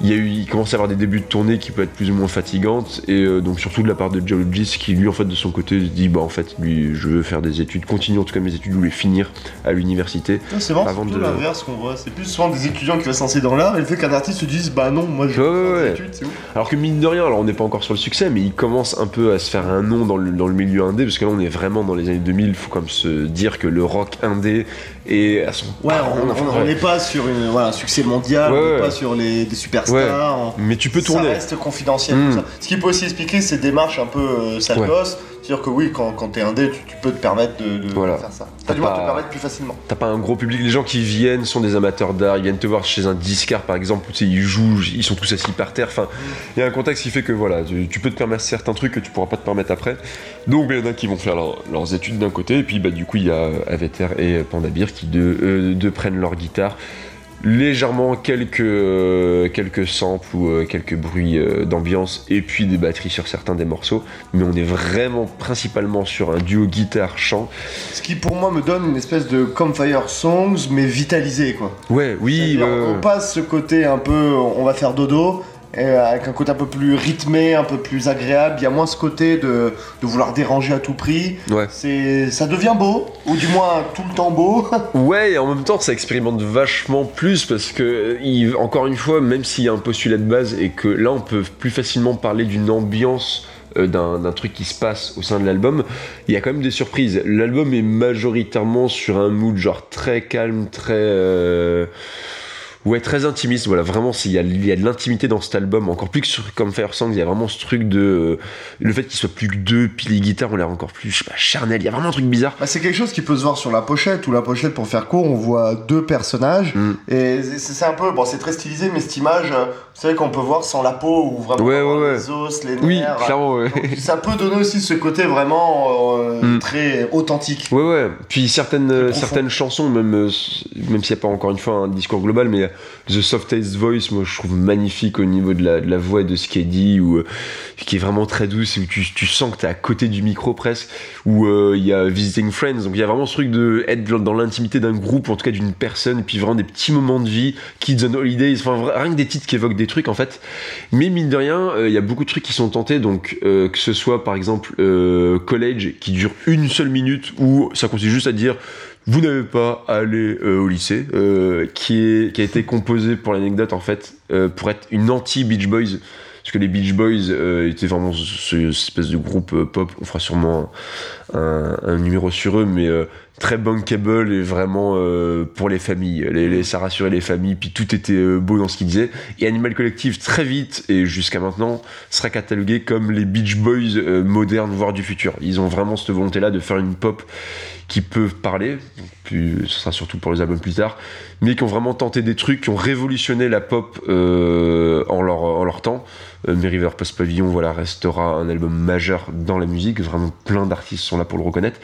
il, y a eu, il commence à avoir des débuts de tournée qui peuvent être plus ou moins fatigantes et euh, donc surtout de la part de Geologist qui lui en fait de son côté se dit bah en fait lui je veux faire des études continuer en tout cas mes études ou les finir à l'université
Ah, C'est
Avant de-
l'inverse qu'on voit. C'est plus souvent des étudiants qui veulent se lancer dans l'art et le fait qu'un artiste se dise bah non, moi je
Ouais,
faire
ouais,
des
ouais.
études, c'est.
Alors que mine de rien, alors on n'est pas encore sur le succès, mais il commence un peu à se faire un nom dans le, dans le milieu indé, parce que là on est vraiment dans les années 2000, il faut quand même se dire que le rock indé est à son
Ouais, on- n'est pas sur une, voilà, un succès mondial,
Ouais,
on n'est
ouais.
pas sur les, des superstars. on-
Mais tu peux
Ça
tourner.
reste confidentiel.
Mm.
tout ça. Ce qui peut aussi expliquer ces démarches un peu euh. C'est-à-dire que oui, quand, quand t'es indé, tu, tu peux te permettre de, de
Voilà.
faire ça.
T'as
du moins te permettre plus facilement.
T'as pas un gros public, les gens qui viennent sont des amateurs d'art, ils viennent te voir chez un disquaire par exemple, où ils jouent, ils sont tous assis par terre, enfin, il y a un contexte qui fait que voilà, tu, tu peux te permettre certains trucs que tu pourras pas te permettre après. Donc il y en a qui vont faire leur- leurs études d'un côté, et puis bah, du coup il y a Aveter et Pandabir qui deux, euh, deux prennent leur guitare, légèrement quelques, euh, quelques samples ou euh, quelques bruits euh, d'ambiance, et puis des batteries sur certains des morceaux, mais on est vraiment principalement sur un duo guitare-chant.
Ce qui pour moi me donne une espèce de Campfire Songs, mais vitalisé quoi.
Ouais, oui,
on passe ce côté un peu, on va faire dodo, et avec un côté un peu plus rythmé, un peu plus agréable. Il y a moins ce côté de, de vouloir déranger à tout prix.
Ouais.
C'est, ça devient beau, ou du moins tout le temps beau. <laughs>
Ouais, et en même temps, ça expérimente vachement plus parce que, il- encore une fois, même s'il y a un postulat de base et que là, on peut plus facilement parler d'une ambiance euh, d'un truc qui se passe au sein de l'album, il y a quand même des surprises. L'album est majoritairement sur un mood genre très calme, très... Euh, Ouais, très intimiste. Voilà, vraiment, il y, a, il y a de l'intimité dans cet album, encore plus que sur, comme Fire Songs. Il y a vraiment ce truc de. Euh, le fait qu'il soit plus que deux, puis les guitares ont l'air encore plus, je sais pas, charnel. Il y a vraiment un truc bizarre.
Bah, c'est quelque chose qui peut se voir sur la pochette, ou la pochette, pour faire court, on voit deux personnages. Mm. Et c'est un peu. Bon, c'est très stylisé, mais cette image, euh, c'est vrai qu'on peut voir sans la peau, ou vraiment les os, les nerfs.
Oui, clairement, ouais.
ça peut donner aussi ce côté vraiment euh, mm. très authentique.
Ouais, ouais. Puis certaines, certaines chansons, même, même s'il n'y a pas encore une fois un discours global, mais The Softest Voice, moi je trouve magnifique au niveau de la, voix de ce qu'il dit, ou, euh, qui est vraiment très douce, où tu, sens que tu es à côté du micro presque, où euh, il y a Visiting Friends, donc il y a vraiment ce truc de être dans l'intimité d'un groupe, en tout cas d'une personne, et puis vraiment des petits moments de vie, Kids on Holidays, enfin rien que des titres qui évoquent des trucs en fait. Mais mine de rien, euh, il y a beaucoup de trucs qui sont tentés, donc que ce soit par exemple College qui dure une seule minute, où ça consiste juste à dire vous n'avez pas à aller euh, au lycée, euh, qui, est, qui a été composé pour l'anecdote en fait, euh, pour être une anti-Beach Boys. Parce que les Beach Boys étaient vraiment cette espèce de groupe pop. On fera sûrement un, un, numéro sur eux, mais très bankable et vraiment pour les familles. Les, ça rassurait les familles, puis tout était beau dans ce qu'ils disaient. Et Animal Collective, très vite et jusqu'à maintenant, sera catalogué comme les Beach Boys modernes, voire du futur. Ils ont vraiment cette volonté-là de faire une pop qui peuvent parler, puis ce sera surtout pour les albums plus tard, mais qui ont vraiment tenté des trucs, qui ont révolutionné la pop euh, en, leur, temps. Euh, River Post Pavillon voilà, restera un album majeur dans la musique, vraiment plein d'artistes sont là pour le reconnaître.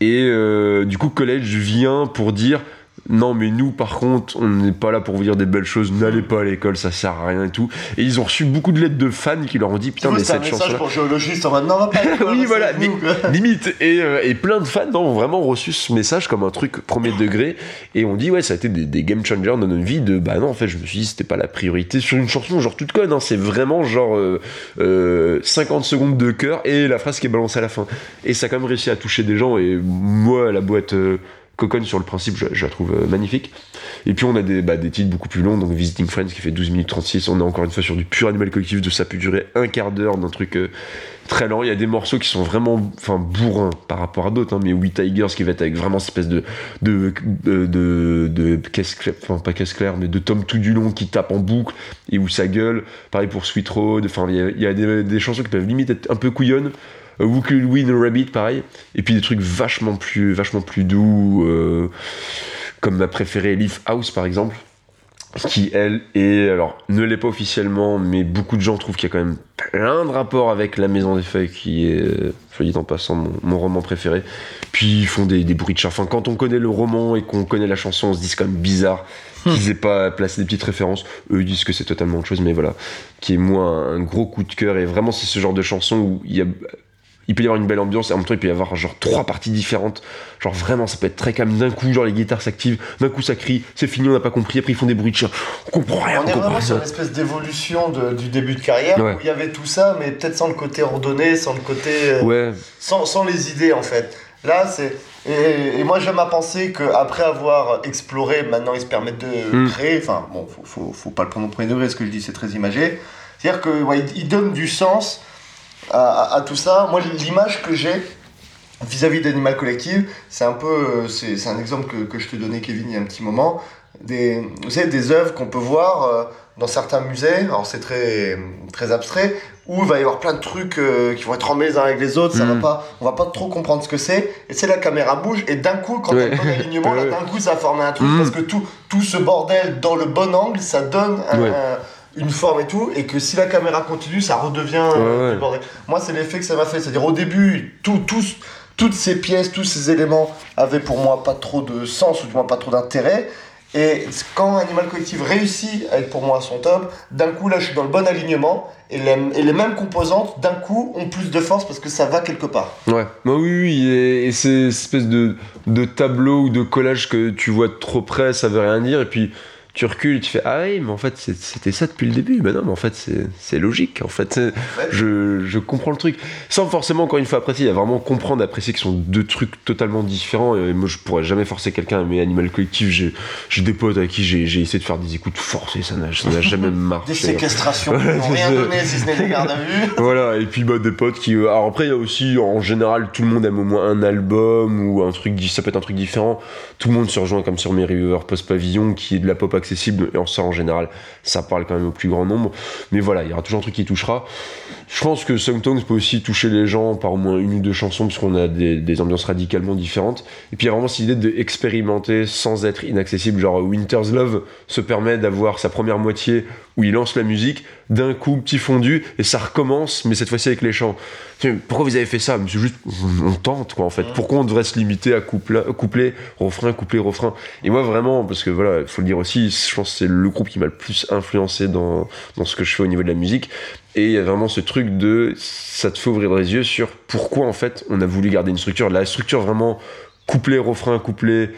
Et euh, du coup, College vient pour dire non mais nous par contre on n'est pas là pour vous dire des belles choses. N'allez pas à l'école ça sert à rien et tout. Et ils ont reçu beaucoup de lettres de fans qui leur ont dit putain mais cette chanson
pour géologiste en mode non va pas <laughs>
oui voilà <laughs> limite. Et, euh, et, plein de fans ont vraiment reçu ce message comme un truc premier degré. Et on dit ouais ça a été des, game changers dans notre vie de bah non en fait je me suis dit c'était pas la priorité sur une chanson genre toute conne hein, c'est vraiment genre 50 euh, euh, secondes de cœur et la phrase qui est balancée à la fin. Et ça a quand même réussi à toucher des gens et moi la boîte Cocon sur le principe, je, la trouve euh, magnifique. Et puis on a des, bah, des titres beaucoup plus longs, donc Visiting Friends qui fait 12 minutes 36, on est encore une fois sur du pur animal collectif, de ça peut durer un quart d'heure d'un truc euh, très lent. Il y a des morceaux qui sont vraiment enfin, bourrins par rapport à d'autres, hein, mais We Tigers qui va être avec vraiment cette espèce de. de. de. de, de caisse claire, enfin pas caisse claire, mais de tome tout du long qui tape en boucle et où ça gueule. Pareil pour Sweet Road, enfin il y a, y a des, des, chansons qui peuvent limite être un peu couillonnes Who Could Win a Rabbit, pareil. Et puis des trucs vachement plus, vachement plus doux, euh, comme ma préférée Leaf House, par exemple. Qui, elle, est. Alors, ne l'est pas officiellement, mais beaucoup de gens trouvent qu'il y a quand même plein de rapports avec La Maison des Feuilles, qui est, je dit en passant, mon, roman préféré. Puis ils font des, des bruits de chat. Enfin, quand on connaît le roman et qu'on connaît la chanson, on se dit c'est quand même bizarre hmm. qu'ils aient pas placé des petites références. Eux, ils disent que c'est totalement autre chose, mais voilà. Qui est, moi, un gros coup de cœur. Et vraiment, c'est ce genre de chanson où il y a il peut y avoir une belle ambiance et en même temps il peut y avoir genre trois parties différentes. Genre vraiment ça peut être très calme. D'un coup genre les guitares s'activent. D'un coup ça crie. C'est fini on n'a pas compris. Après ils font des bruits de chien. On comprend rien
on, est vraiment sur une espèce d'évolution du début de carrière où il y avait tout ça mais peut-être sans le côté ordonné sans le côté euh,
ouais.
sans, sans les idées en fait. Là c'est et, moi j'aime à penser qu'après avoir exploré maintenant ils se permettent de hmm. créer enfin bon faut, faut, faut, pas le prendre au premier degré ce que je dis c'est très imagé. C'est à dire que ouais, ils donnent du sens à, tout ça. Moi, l'image que j'ai vis-à-vis d'Animal Collective, c'est un peu, euh, c'est un exemple que, que, je te donnais, Kevin, il y a un petit moment. Des, vous savez, des œuvres qu'on peut voir euh, dans certains musées, alors c'est très, très abstrait, où il va y avoir plein de trucs euh, qui vont être emmêlés les uns avec les autres, ça va mm. pas, on va pas trop comprendre ce que c'est, et c'est la caméra bouge, et d'un coup, quand ouais. y a bon alignement, <laughs> là, d'un coup, ça forme un truc, mm. parce que tout, tout ce bordel dans le bon angle, ça donne un une forme et tout, et que si la caméra continue, ça redevient euh, Moi, c'est l'effet que ça m'a fait. C'est-à-dire, au début, tout, toutes ces pièces, tous ces éléments avaient pour moi pas trop de sens, ou du moins pas trop d'intérêt. Et quand Animal Collective réussit à être pour moi à son top, d'un coup là je suis dans le bon alignement et les, et les mêmes composantes d'un coup ont plus de force parce que ça va quelque part.
Ouais, bah oui, oui, et, et ces espèces de, de tableau ou de collage que tu vois trop près, ça veut rien dire. Et puis tu recules, tu fais ah oui, mais en fait c'était ça depuis le début. Mais non, mais en fait c'est logique. En fait, je, je, comprends le truc sans forcément encore une fois apprécier. Il y a vraiment comprendre, apprécier que ce sont deux trucs totalement différents. Et moi, je pourrais jamais forcer quelqu'un à aimer Animal Collective. J'ai des potes avec qui j'ai essayé de faire des écoutes forcées, ça n'a <laughs> jamais marché.
Des séquestrations, rien donné si ce n'est des gardes à vue. <laughs>
voilà, et puis bah, des potes qui. Euh, alors après, il y a aussi en général, tout le monde aime au moins un album ou un truc, ça peut être un truc différent. Tout le monde se rejoint comme sur Mary River Post Pavillon qui est de la pop accessible et en ça en général ça parle quand même au plus grand nombre. Mais voilà il y aura toujours un truc qui touchera. Je pense que Songtongs peut aussi toucher les gens par au moins une ou deux chansons parce qu'on a des, ambiances radicalement différentes. Et puis il y a vraiment cette idée d'expérimenter sans être inaccessible. Genre Winter's Love se permet d'avoir sa première moitié où il lance la musique, d'un coup, petit fondu, et ça recommence, mais cette fois-ci avec les chants. Pourquoi vous avez fait ça? C'est juste, on tente, quoi, en fait. Pourquoi on devrait se limiter à coupler, refrain, couplet, refrain? Et moi, vraiment, parce que voilà, il faut le dire aussi, je pense que c'est le groupe qui m'a le plus influencé dans, dans ce que je fais au niveau de la musique. Et il y a vraiment ce truc de, ça te fait ouvrir les yeux sur pourquoi, en fait, on a voulu garder une structure. La structure vraiment couplet, refrain, couplet,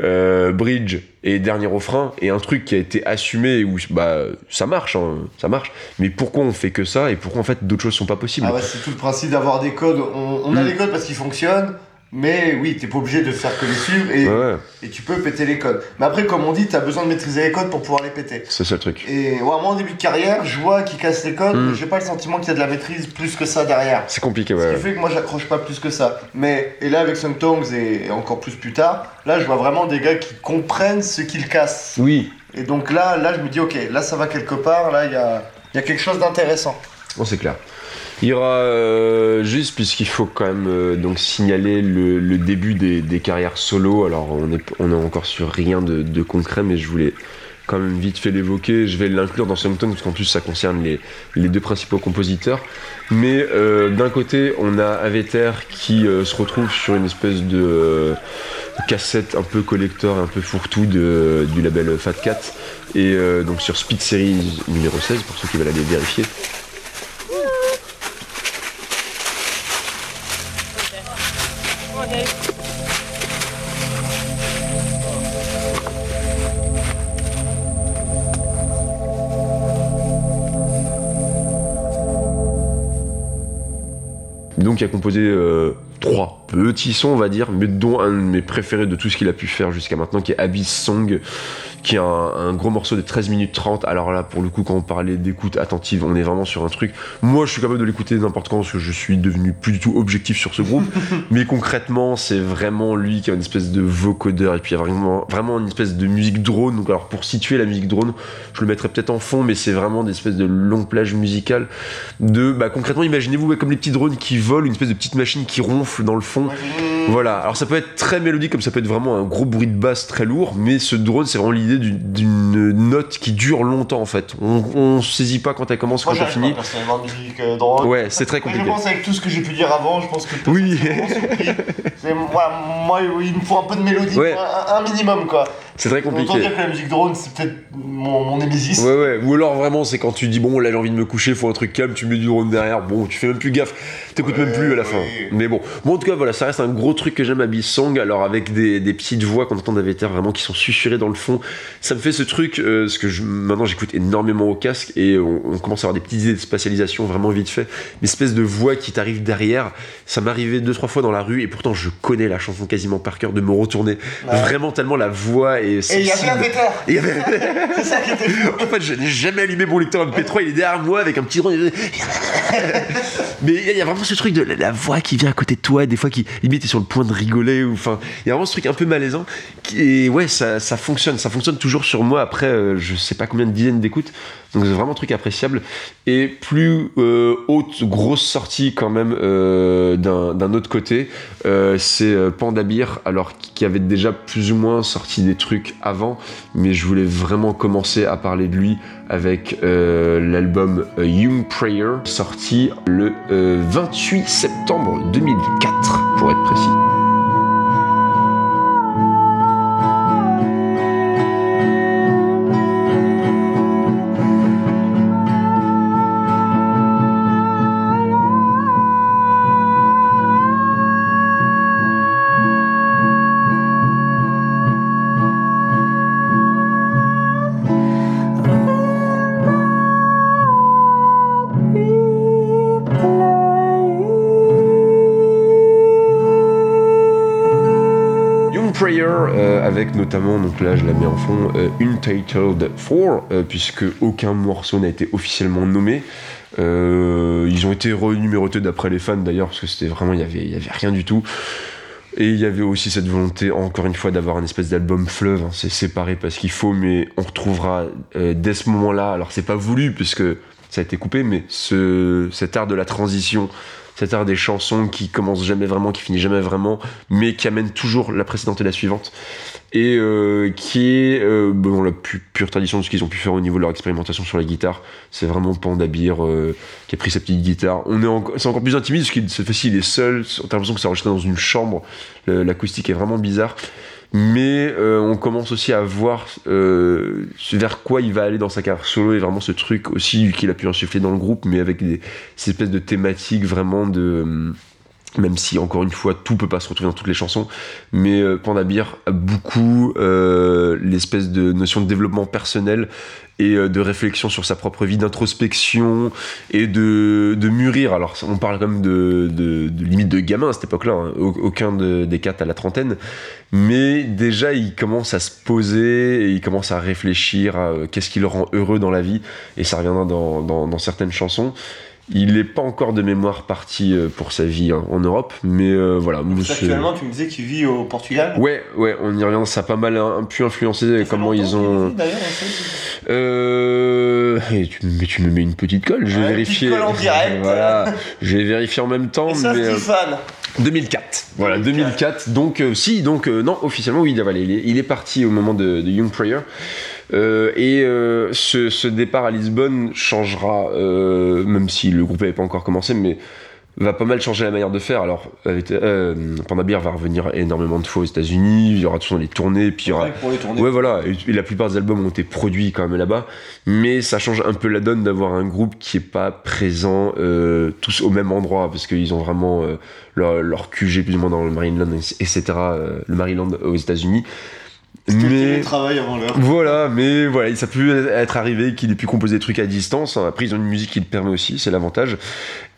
euh, bridge et dernier refrain et un truc qui a été assumé où bah ça marche hein, ça marche. Mais pourquoi on fait que ça et pourquoi en fait d'autres choses sont pas possibles?
Ah ouais, c'est tout le principe d'avoir des codes. On, a des codes parce qu'ils fonctionnent mais oui, t'es pas obligé de faire que les suivre et, et tu peux péter les codes. Mais après, comme on dit, t'as besoin de maîtriser les codes pour pouvoir les péter.
C'est ça le truc.
Et moi, en début de carrière, je vois qu'ils cassent les codes, hmm. mais j'ai pas le sentiment qu'il y a de la maîtrise plus que ça derrière.
C'est compliqué, ouais.
Ce qui fait que moi, j'accroche pas plus que ça. Mais, et là, avec Sung Tongs et, encore plus plus tard, là, je vois vraiment des gars qui comprennent ce qu'ils cassent.
Oui.
Et donc là, là, je me dis, ok, là, ça va quelque part, là, il y a, y a quelque chose d'intéressant.
Bon, c'est clair. Il y aura euh, juste, puisqu'il faut quand même euh, donc signaler le, début des, carrières solo. Alors, on est, encore sur rien de, concret, mais je voulais quand même vite fait l'évoquer. Je vais l'inclure dans Songton, parce qu'en plus, ça concerne les, les, deux principaux compositeurs. Mais euh, d'un côté, on a Aveter qui se retrouve sur une espèce de cassette un peu collector, un peu fourre-tout du label Fat Cat. Et donc sur Speed Series numéro 16, pour ceux qui veulent aller vérifier. Donc il a composé euh, trois petits sons, on va dire, mais dont un de mes préférés de tout ce qu'il a pu faire jusqu'à maintenant, qui est Abyss Song, qui est un, gros morceau de 13 minutes 30. Alors là, pour le coup, quand on parlait d'écoute attentive, on est vraiment sur un truc. Moi, je suis capable de l'écouter n'importe quand parce que je suis devenu plus du tout objectif sur ce groupe. <laughs> mais concrètement, c'est vraiment lui qui a une espèce de vocodeur et puis il y a vraiment, vraiment une espèce de musique drone. Donc, alors, pour situer la musique drone, je le mettrais peut-être en fond, mais c'est vraiment des espèces de longues plages musicales. De, bah, concrètement, imaginez-vous comme les petits drones qui volent, une espèce de petite machine qui ronfle dans le fond. Voilà. Alors, ça peut être très mélodique, comme ça peut être vraiment un gros bruit de basse très lourd, mais ce drone, c'est vraiment l'idée d'une note qui dure longtemps en fait. On, on saisit pas quand elle commence, quand elle finit.
Euh,
ouais, c'est très compliqué.
je pense avec tout ce que j'ai pu dire avant, je pense que
oui.
moi, moi, il me faut un peu de mélodie, un, minimum quoi.
C'est très compliqué.
Autant dire que la musique drone, c'est peut-être mon, mon.
Ouais, ouais. Ou alors vraiment, c'est quand tu dis bon, là j'ai envie de me coucher, faut un truc calme, tu mets du drone derrière, bon, tu fais même plus gaffe, t'écoutes même plus à la fin. Mais bon. bon, en tout cas, voilà, ça reste un gros truc que j'aime à Song, alors avec des, des petites voix qu'on entend d'Aveter vraiment qui sont susurrées dans le fond. Ça me fait ce truc, euh, ce que je, maintenant j'écoute énormément au casque et on, commence à avoir des petites idées de spatialisation vraiment vite fait. Une espèce de voix qui t'arrive derrière. Ça m'arrivait deux, trois fois dans la rue et pourtant je connais la chanson quasiment par cœur de me retourner. Vraiment tellement la voix
et il y avait.
Il y avait... <laughs> C'est ça qui était En fait, je n'ai jamais allumé mon lecteur MP3, il est derrière moi avec un petit rond. <laughs> Mais il y a vraiment ce truc de la voix qui vient à côté de toi, des fois qui limite est sur le point de rigoler. Enfin, il y a vraiment ce truc un peu malaisant. Et ouais, ça, ça fonctionne. Ça fonctionne toujours sur moi. Après, euh, je sais pas combien de dizaines d'écoutes. Donc c'est vraiment un truc appréciable. Et plus euh, haute, grosse sortie quand même euh, d'un autre côté, euh, c'est Pandabir, alors qui avait déjà plus ou moins sorti des trucs avant, mais je voulais vraiment commencer à parler de lui avec l'album Young Prayer, sorti le 28 septembre 2004, pour être précis. Donc là je la mets en fond, Untitled 4, puisque aucun morceau n'a été officiellement nommé. ils ont été renumérotés d'après les fans d'ailleurs, parce que c'était vraiment, il y avait, y avait rien du tout. Et il y avait aussi cette volonté, encore une fois, d'avoir un espèce d'album fleuve. Hein. C'est séparé parce qu'il faut, mais on retrouvera dès ce moment-là. Alors c'est pas voulu puisque ça a été coupé, mais ce, cet art de la transition, art des chansons qui commence jamais vraiment, qui finit jamais vraiment, mais qui amène toujours la précédente et la suivante, et euh, qui est euh, bon, la plus pure tradition de ce qu'ils ont pu faire au niveau de leur expérimentation sur la guitare. C'est vraiment Pandabir euh, qui a pris sa petite guitare. On est c'est encore plus intimiste parce qu'il se fait ci, il est seul. T'as l'impression que c'est enregistré dans une chambre. L'acoustique est vraiment bizarre mais euh, on commence aussi à voir euh, vers quoi il va aller dans sa carrière solo. Et vraiment ce truc aussi qu'il a pu insuffler dans le groupe mais avec des ces espèces de thématiques vraiment de même si encore une fois tout peut pas se retrouver dans toutes les chansons mais euh, Pandabir a beaucoup euh, l'espèce de notion de développement personnel et euh, de réflexion sur sa propre vie d'introspection et de, de, mûrir. Alors on parle quand même de, de, limite de gamin à cette époque là hein. aucun des quatre à la trentaine. Mais déjà il commence à se poser et il commence à réfléchir à qu'est-ce qui le rend heureux dans la vie. Et ça reviendra dans, dans certaines chansons il n'est pas encore de mémoire parti euh, pour sa vie hein, en Europe, mais euh, voilà.
Actuellement, tu me disais qu'il vit au Portugal
Ouais, ouais, on y revient. Ça a pas mal un, pu influencer comment ils ont. euh... tu, mais tu me mets une petite colle, je vais vérifier.
Colle en direct. <laughs>
voilà, je vais vérifier en même temps.
Et ça,
mais,
2004.
Voilà, 2004. Donc, si, donc, non, officiellement, oui, il est, il est parti au moment de, de Young Prayer. Euh, et euh, ce, départ à Lisbonne changera, euh, même si le groupe n'avait pas encore commencé, mais va pas mal changer la manière de faire. Alors, Pandabir va revenir énormément de fois aux États-Unis, il y aura toujours les tournées, puis il y aura. Ouais, voilà. Et, la plupart des albums ont été produits quand même là-bas, mais ça change un peu la donne d'avoir un groupe qui est pas présent tous au même endroit, parce qu'ils ont vraiment leur, leur, QG plus ou moins dans le Maryland, etc. le Maryland aux États-Unis
mais travail avant l'heure?
Voilà, mais voilà, ça peut être arrivé qu'il ait pu composer des trucs à distance. Après, ils ont une musique qui le permet aussi, c'est l'avantage.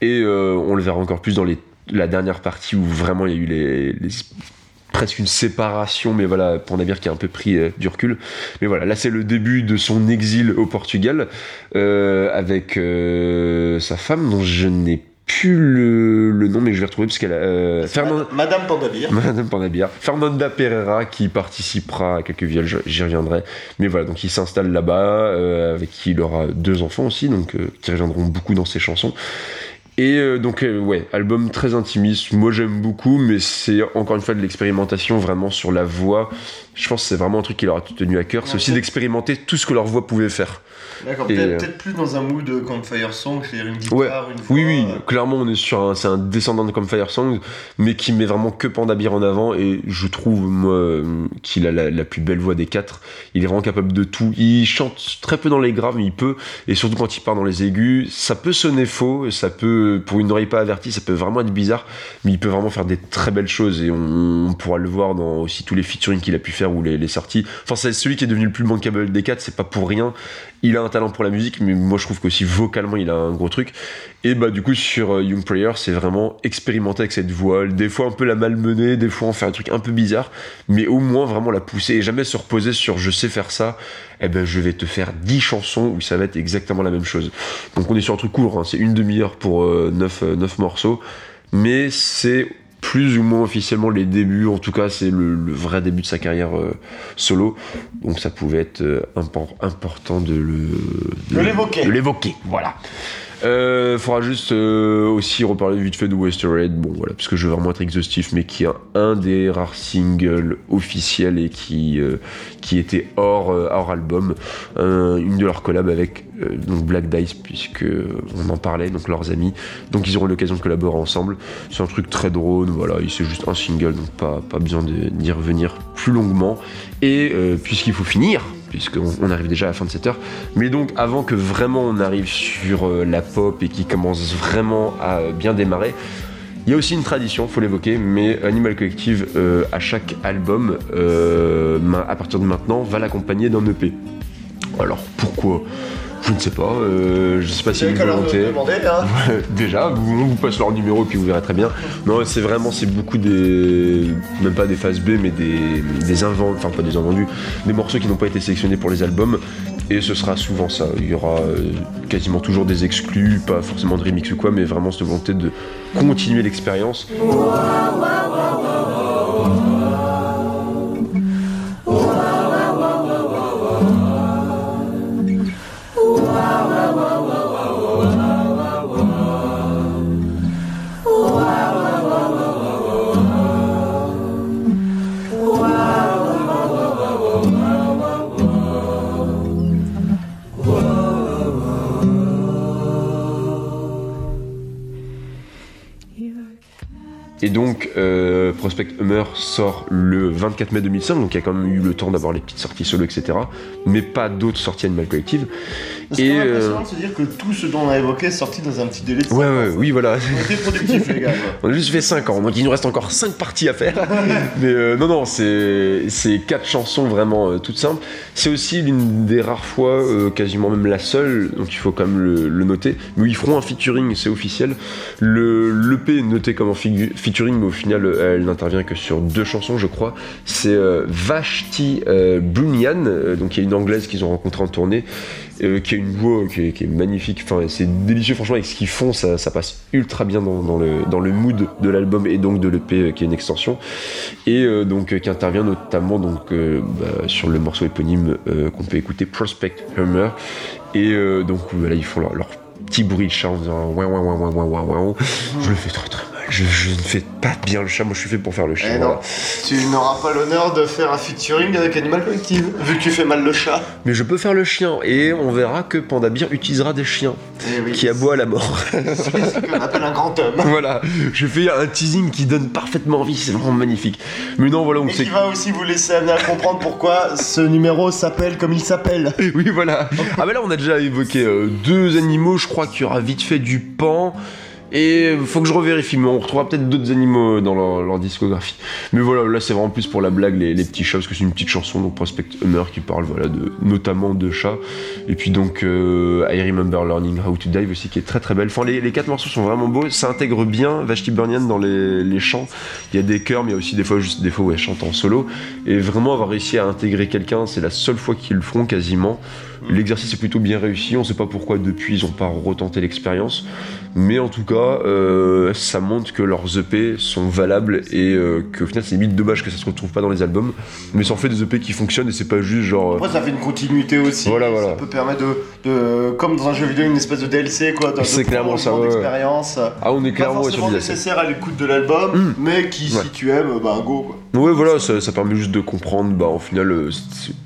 Et euh, on le verra encore plus dans les, la dernière partie où vraiment il y a eu les, presque une séparation, mais voilà, pour Navire qui a un peu pris euh, du recul. Mais voilà, là c'est le début de son exil au Portugal euh, avec sa femme dont je n'ai plus le, nom, mais je vais retrouver parce qu'elle a. Euh,
Madame Pandabir. <laughs>
Madame Pandabir. Fernanda Pereira qui participera à quelques viols, j'y reviendrai. Mais voilà, donc il s'installe là-bas, euh, avec qui il aura deux enfants aussi, donc euh, qui reviendront beaucoup dans ses chansons. Et euh, donc, ouais, album très intimiste. Moi, j'aime beaucoup, mais c'est encore une fois de l'expérimentation vraiment sur la voix. Je pense que c'est vraiment un truc qui leur a tenu à cœur. C'est aussi d'expérimenter tout ce que leur voix pouvait faire.
D'accord, euh, peut-être plus dans un mood Campfire Song, c'est-à-dire une guitare, une voix.
Oui, oui, clairement, on est sur un, c'est un descendant de Campfire Song, mais qui met vraiment que Pandabir en avant, et je trouve, moi, qu'il a la, plus belle voix des quatre. Il est vraiment capable de tout. Il chante très peu dans les graves, mais il peut, et surtout quand il part dans les aigus, ça peut sonner faux, ça peut, pour une oreille pas avertie, ça peut vraiment être bizarre, mais il peut vraiment faire des très belles choses, et on, pourra le voir dans aussi tous les featuring qu'il a pu faire ou les, sorties. Enfin, c'est celui qui est devenu le plus bankable des quatre, c'est pas pour rien il a un talent pour la musique, mais moi je trouve qu'aussi vocalement il a un gros truc. Et bah du coup sur euh, Young Prayer, c'est vraiment expérimenter avec cette voix, des fois un peu la malmener, des fois en faire un truc un peu bizarre, mais au moins vraiment la pousser et jamais se reposer sur je sais faire ça, eh ben je vais te faire 10 chansons où ça va être exactement la même chose. Donc on est sur un truc court, hein. c'est une demi-heure pour 9, euh, 9 euh, morceaux, mais c'est plus ou moins officiellement les débuts, en tout cas c'est le, vrai début de sa carrière euh, solo, donc ça pouvait être euh, important de l'évoquer. Voilà. Euh, faudra juste euh, aussi reparler vite fait de Red bon voilà, parce que je veux vraiment être exhaustif, mais qui est un des rares singles officiels et qui, euh, qui était hors, euh, hors album, une de leurs collabs avec donc Black Dice, puisque on en parlait, donc leurs amis, donc ils auront l'occasion de collaborer ensemble. C'est un truc très drôle, voilà, c'est juste un single, donc pas, pas besoin d'y revenir plus longuement. Et puisqu'il faut finir, puisqu'on arrive déjà à la fin de cette heure. Mais donc avant que vraiment on arrive sur euh, la pop et qui commence vraiment à bien démarrer, il y a aussi une tradition, faut l'évoquer, mais Animal Collective, euh, à chaque album, euh, à partir de maintenant, va l'accompagner d'un EP. Alors pourquoi? Je ne sais pas, euh, je sais pas si
Vous
une
demander, hein.
Ouais, <laughs> Déjà, vous, on vous passe leur numéro puis vous verrez très bien. Non, c'est vraiment, c'est beaucoup des. Même pas des phases B, mais des, des invendus, enfin pas des invendus, des morceaux qui n'ont pas été sélectionnés pour les albums. Et ce sera souvent ça. Il y aura euh, quasiment toujours des exclus, pas forcément de remix ou quoi, mais vraiment cette volonté de continuer l'expérience. Et donc, euh, Prospect Hummer sort le 24 mai 2005, donc il y a quand même eu le temps d'avoir les petites sorties solo, etc. Mais pas d'autres sorties Animal Collective.
C'est
Et,
quand même impressionnant
euh,
de se dire que tout ce dont on a évoqué est sorti dans un petit délai de
Ouais, ouais,
ans.
oui, voilà.
On était productifs, les gars. <laughs>
On a juste fait 5 ans, donc il nous reste encore 5 parties à faire. Mais euh, non, non, c'est c'est quatre chansons vraiment euh, toutes simples. C'est aussi l'une des rares fois, euh, quasiment même la seule, donc il faut quand même le, le noter, mais ils feront un featuring, c'est officiel. Le L'EP est noté comme un figu- mais au final, euh, elle n'intervient que sur deux chansons, je crois. C'est euh, Vashti euh, Bunyan, euh, donc il y a une anglaise qu'ils ont rencontrée en tournée, euh, qui a une voix qui est, qui est magnifique. Enfin, c'est délicieux, franchement, avec ce qu'ils font, ça, ça passe ultra bien dans, le, dans le mood de l'album et donc de l'EP qui est une extension. Et donc qui intervient notamment donc, bah, sur le morceau éponyme qu'on peut écouter, Prospect Hummer. Et donc voilà, ils font leur, petit bruit de chat en faisant ouin, ouin, ouin, ouin, ouin, ouin, ouin. Je le fais très très mal. Je, je ne fais pas bien le chat, moi je suis fait pour faire le chat.
Eh
voilà.
non, tu n'auras pas l'honneur de faire un featuring avec Animal Collective, vu que tu fais mal le chat.
Mais je peux faire le chien et on verra que Panda Bear utilisera des chiens
Eh oui.
qui aboient à la mort. <laughs>
C'est ce qu'on appelle un grand homme.
voilà, je fais un teasing qui donne parfaitement envie, c'est vraiment magnifique. Mais non, voilà, on
Et
sait
qui va aussi vous laisser amener à comprendre pourquoi ce numéro s'appelle comme il s'appelle. <laughs>
Oui, voilà. Ah, bah là, on a déjà évoqué euh, deux animaux. Je crois qu'il y aura vite fait du pan. Et faut que je revérifie, mais on retrouvera peut-être d'autres animaux dans leur, discographie. Mais voilà, là c'est vraiment plus pour la blague, les, petits chats, parce que c'est une petite chanson, donc Prospect Hummer qui parle voilà, de, notamment de chats. Et puis donc euh, I Remember Learning How to Dive aussi, qui est très très belle. Enfin, les, les quatre morceaux sont vraiment beaux, ça intègre bien Vashti Burnian dans les, chants. Il y a des chœurs, mais il y a aussi des fois des fois où elle chante en solo. Et vraiment avoir réussi à intégrer quelqu'un, c'est la seule fois qu'ils le font quasiment. L'exercice est plutôt bien réussi, on sait pas pourquoi depuis ils ont pas retenté l'expérience, mais en tout cas euh, ça montre que leurs EP sont valables et euh, qu'au final c'est limite dommage que ça se retrouve pas dans les albums, mais ça en fait des EP qui fonctionnent et c'est pas juste genre... euh,
Après, ça fait une continuité aussi.
Voilà, voilà.
Ça peut permettre de, de- comme dans un jeu vidéo, une espèce de DLC, quoi.
C'est clairement ça, ouais, ouais.
d'expérience.
Ah on est
Pas
clairement ouais, sur
nécessaire à l'écoute de l'album,
Mm.
mais qui,
Ouais.
si tu aimes, bah go, quoi.
Ouais, voilà, ça, ça permet juste de comprendre, bah, au final, euh,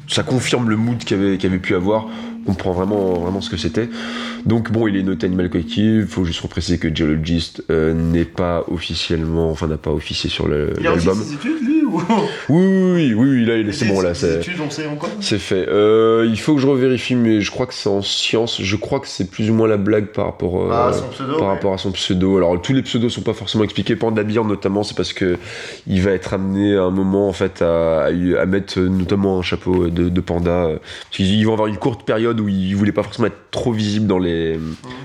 ça confirme le mood qu'il y avait, pu avoir, comprend vraiment, vraiment ce que c'était. Donc, bon, il est noté Animal Collective, faut juste repréciser que Geologist euh, n'est pas officiellement, enfin, n'a pas officié sur
Il a
l'album.
ses études, lui, ou
Oui, oui, oui, oui, là, il est- c'est bon, là, c'est. C'est fait. Euh, il faut que je revérifie, mais je crois que c'est en sciences. Je crois que c'est plus ou moins la blague par rapport, euh,
Ah, son pseudo.
par
ouais.
rapport à son pseudo. Alors tous les pseudos sont pas forcément expliqués. Panda Bear notamment, c'est parce que il va être amené à un moment en fait à, mettre euh, notamment un chapeau de, de panda. Parce qu'ils vont avoir une courte période où il voulait pas forcément être trop visible dans les,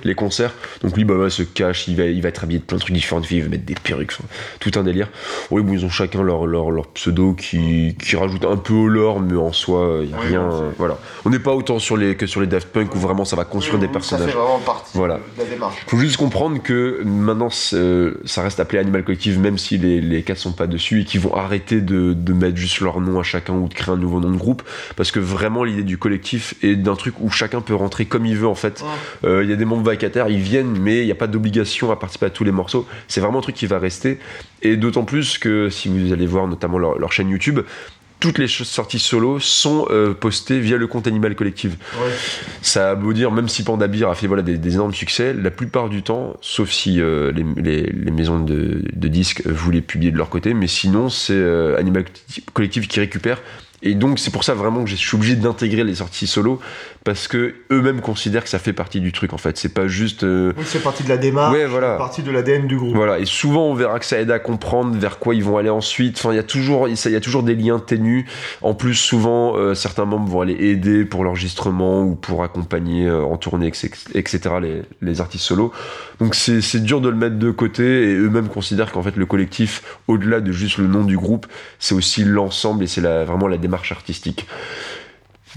les concerts. Donc lui, bah, ouais, se cache. Il va, il va être habillé de plein de trucs différents. Il va mettre des perruques, tout un délire. Oui, bon, ils ont chacun leur, leur, leur pseudo qui, qui rajoute un peu au lore, mais en soi, il y a
Oui,
rien. euh, voilà. On n'est pas autant sur les, que sur les Daft Punk où vraiment ça va construire des
Ça
personnages.
fait vraiment partie
Voilà.
de la démarche.
Faut juste comprendre que maintenant euh, ça reste appelé Animal Collective même si les, les quatre sont pas dessus et qu'ils vont arrêter de, de mettre juste leur nom à chacun ou de créer un nouveau nom de groupe parce que vraiment l'idée du collectif est d'un truc où chacun peut rentrer comme il veut en fait. Euh, Il y a des membres vacataires, ils viennent mais il n'y a pas d'obligation à participer à tous les morceaux. C'est vraiment un truc qui va rester et d'autant plus que si vous allez voir notamment leur, leur chaîne YouTube, toutes les sorties solo sont euh, postées via le compte Animal Collective.
Ouais.
Ça a beau dire, même si Panda Bear a fait voilà, des, des énormes succès, la plupart du temps, sauf si euh, les, les- les maisons de, de disques voulaient publier de leur côté, mais sinon c'est euh, Animal Collective qui récupère Et donc c'est pour ça vraiment que je suis obligé d'intégrer les sorties solo parce que eux-mêmes considèrent que ça fait partie du truc en fait. C'est pas juste. euh,
Oui, c'est partie de la démarche,
Ouais, voilà.
partie de l'ADN du groupe.
Voilà, et souvent on verra que ça aide à comprendre vers quoi ils vont aller ensuite. Enfin, il y a toujours, il y a toujours des liens ténus. En plus, souvent, euh, certains membres vont aller aider pour l'enregistrement ou pour accompagner euh, en tournée, etc. les, les artistes solos. Donc c'est c'est dur de le mettre de côté et eux-mêmes considèrent qu'en fait le collectif, au-delà de juste le nom du groupe, c'est aussi l'ensemble et c'est la- vraiment la démarche artistique.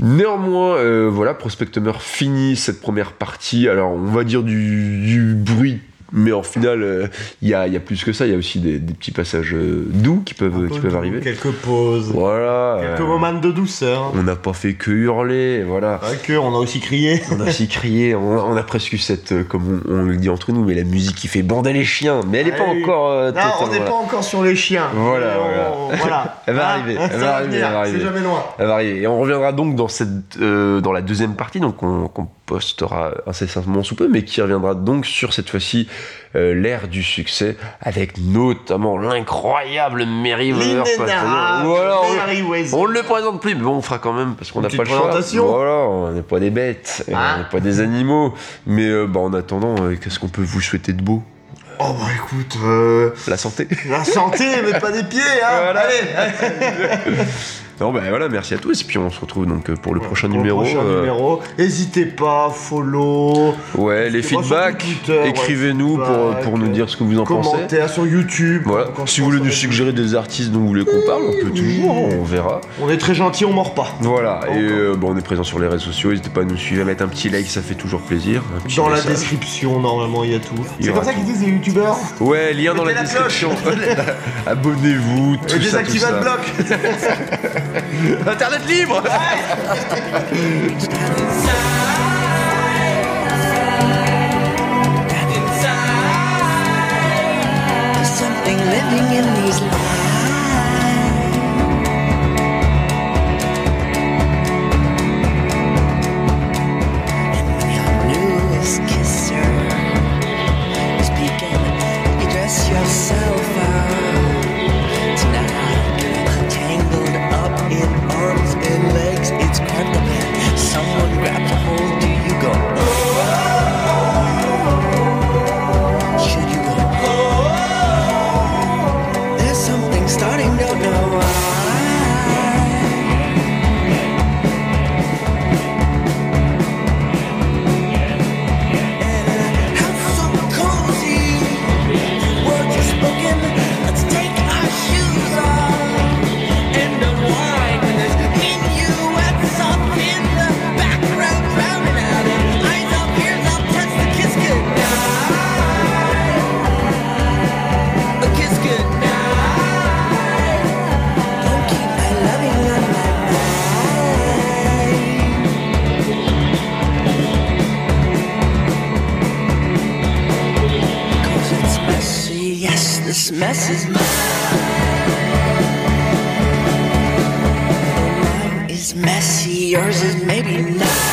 Néanmoins, euh, voilà, Prospectumer finit cette première partie. Alors, on va dire du, du bruit, mais en final, euh, il y, a, il y a plus que ça. Il y a aussi des, des petits passages euh, doux qui peuvent, qui arriver.
Quelques pauses,
Voilà.
quelques
euh,
moments de douceur.
on n'a pas fait que hurler, voilà.
Pas que, <laughs> on a aussi crié.
On a aussi crié, on, on a presque eu cette, euh, comme on, on le dit entre nous, mais la musique qui fait bander les chiens. Mais elle n'est pas
Ah oui.
encore euh,
Non, on n'est pas encore sur les chiens.
Voilà,
on- voilà. <laughs>
Elle va arriver, elle va arriver.
C'est jamais loin.
Elle va arriver. Et on reviendra donc dans, cette, euh, dans la deuxième partie, donc on, postera incessamment sous peu, mais qui reviendra donc sur cette fois-ci euh, l'ère du succès, avec notamment l'incroyable Mary Voilà, on, on ne le présente plus, mais bon, on fera quand même parce qu'on n'a pas le choix. Voilà, on n'est pas des bêtes, on n'est pas des animaux. Mais euh, bah, en attendant, euh, qu'est-ce qu'on peut vous souhaiter de beau?
Oh bah écoute, euh,
La santé
la santé, mais pas des pieds, hein.
Voilà.
Allez, <laughs>
Non, bah voilà, merci à tous. Et puis on se retrouve donc euh, pour le prochain
Pour le
numéro.
prochain
euh,
numéro. N'hésitez pas, follow,
Ouais, les feedbacks,
ouais,
écrivez-nous pour,
feedback,
pour nous dire ce que vous en pensez.
commentaires sur YouTube.
Voilà. Si vous voulez nous suggérer des artistes dont vous voulez qu'on parle, on peut toujours, on verra.
On est très gentil, on mord pas.
Voilà, et euh, bon, on est présent sur les réseaux sociaux, n'hésitez pas à nous suivre, à mettre un petit like, ça fait toujours plaisir.
Dans la description, normalement, il y a tout. C'est comme ça qu'ils disent les youtubeurs
Ouais, lien dans la description. <laughs> <laughs> Abonnez-vous, tout
Et
ça,
désactivez le bloc <laughs> <laughs>
Internet libre
something living in these lines. This mess is mine. Mine is messy, yours is maybe not.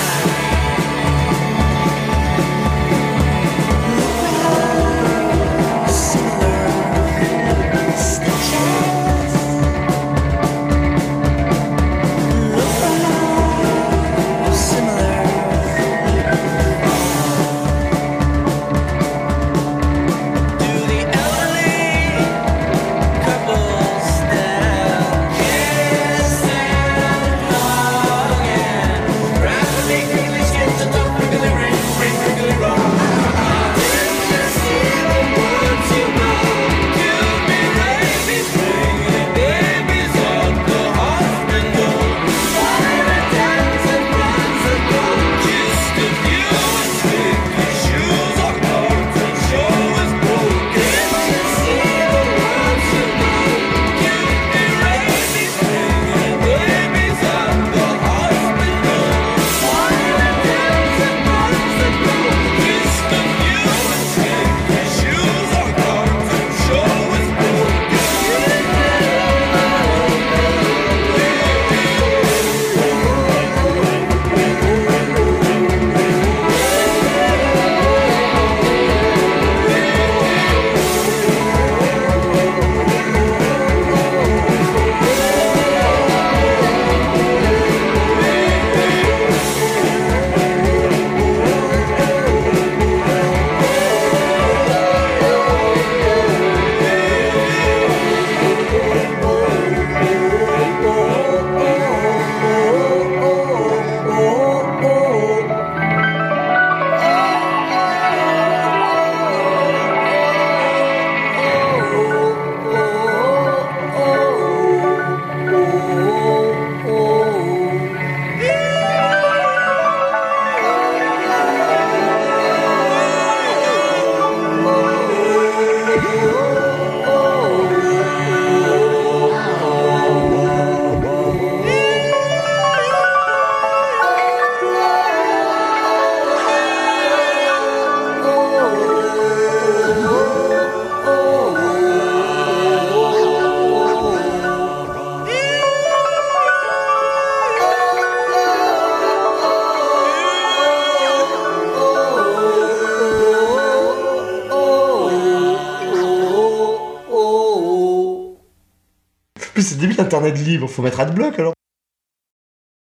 Internet libre, faut mettre adblock alors.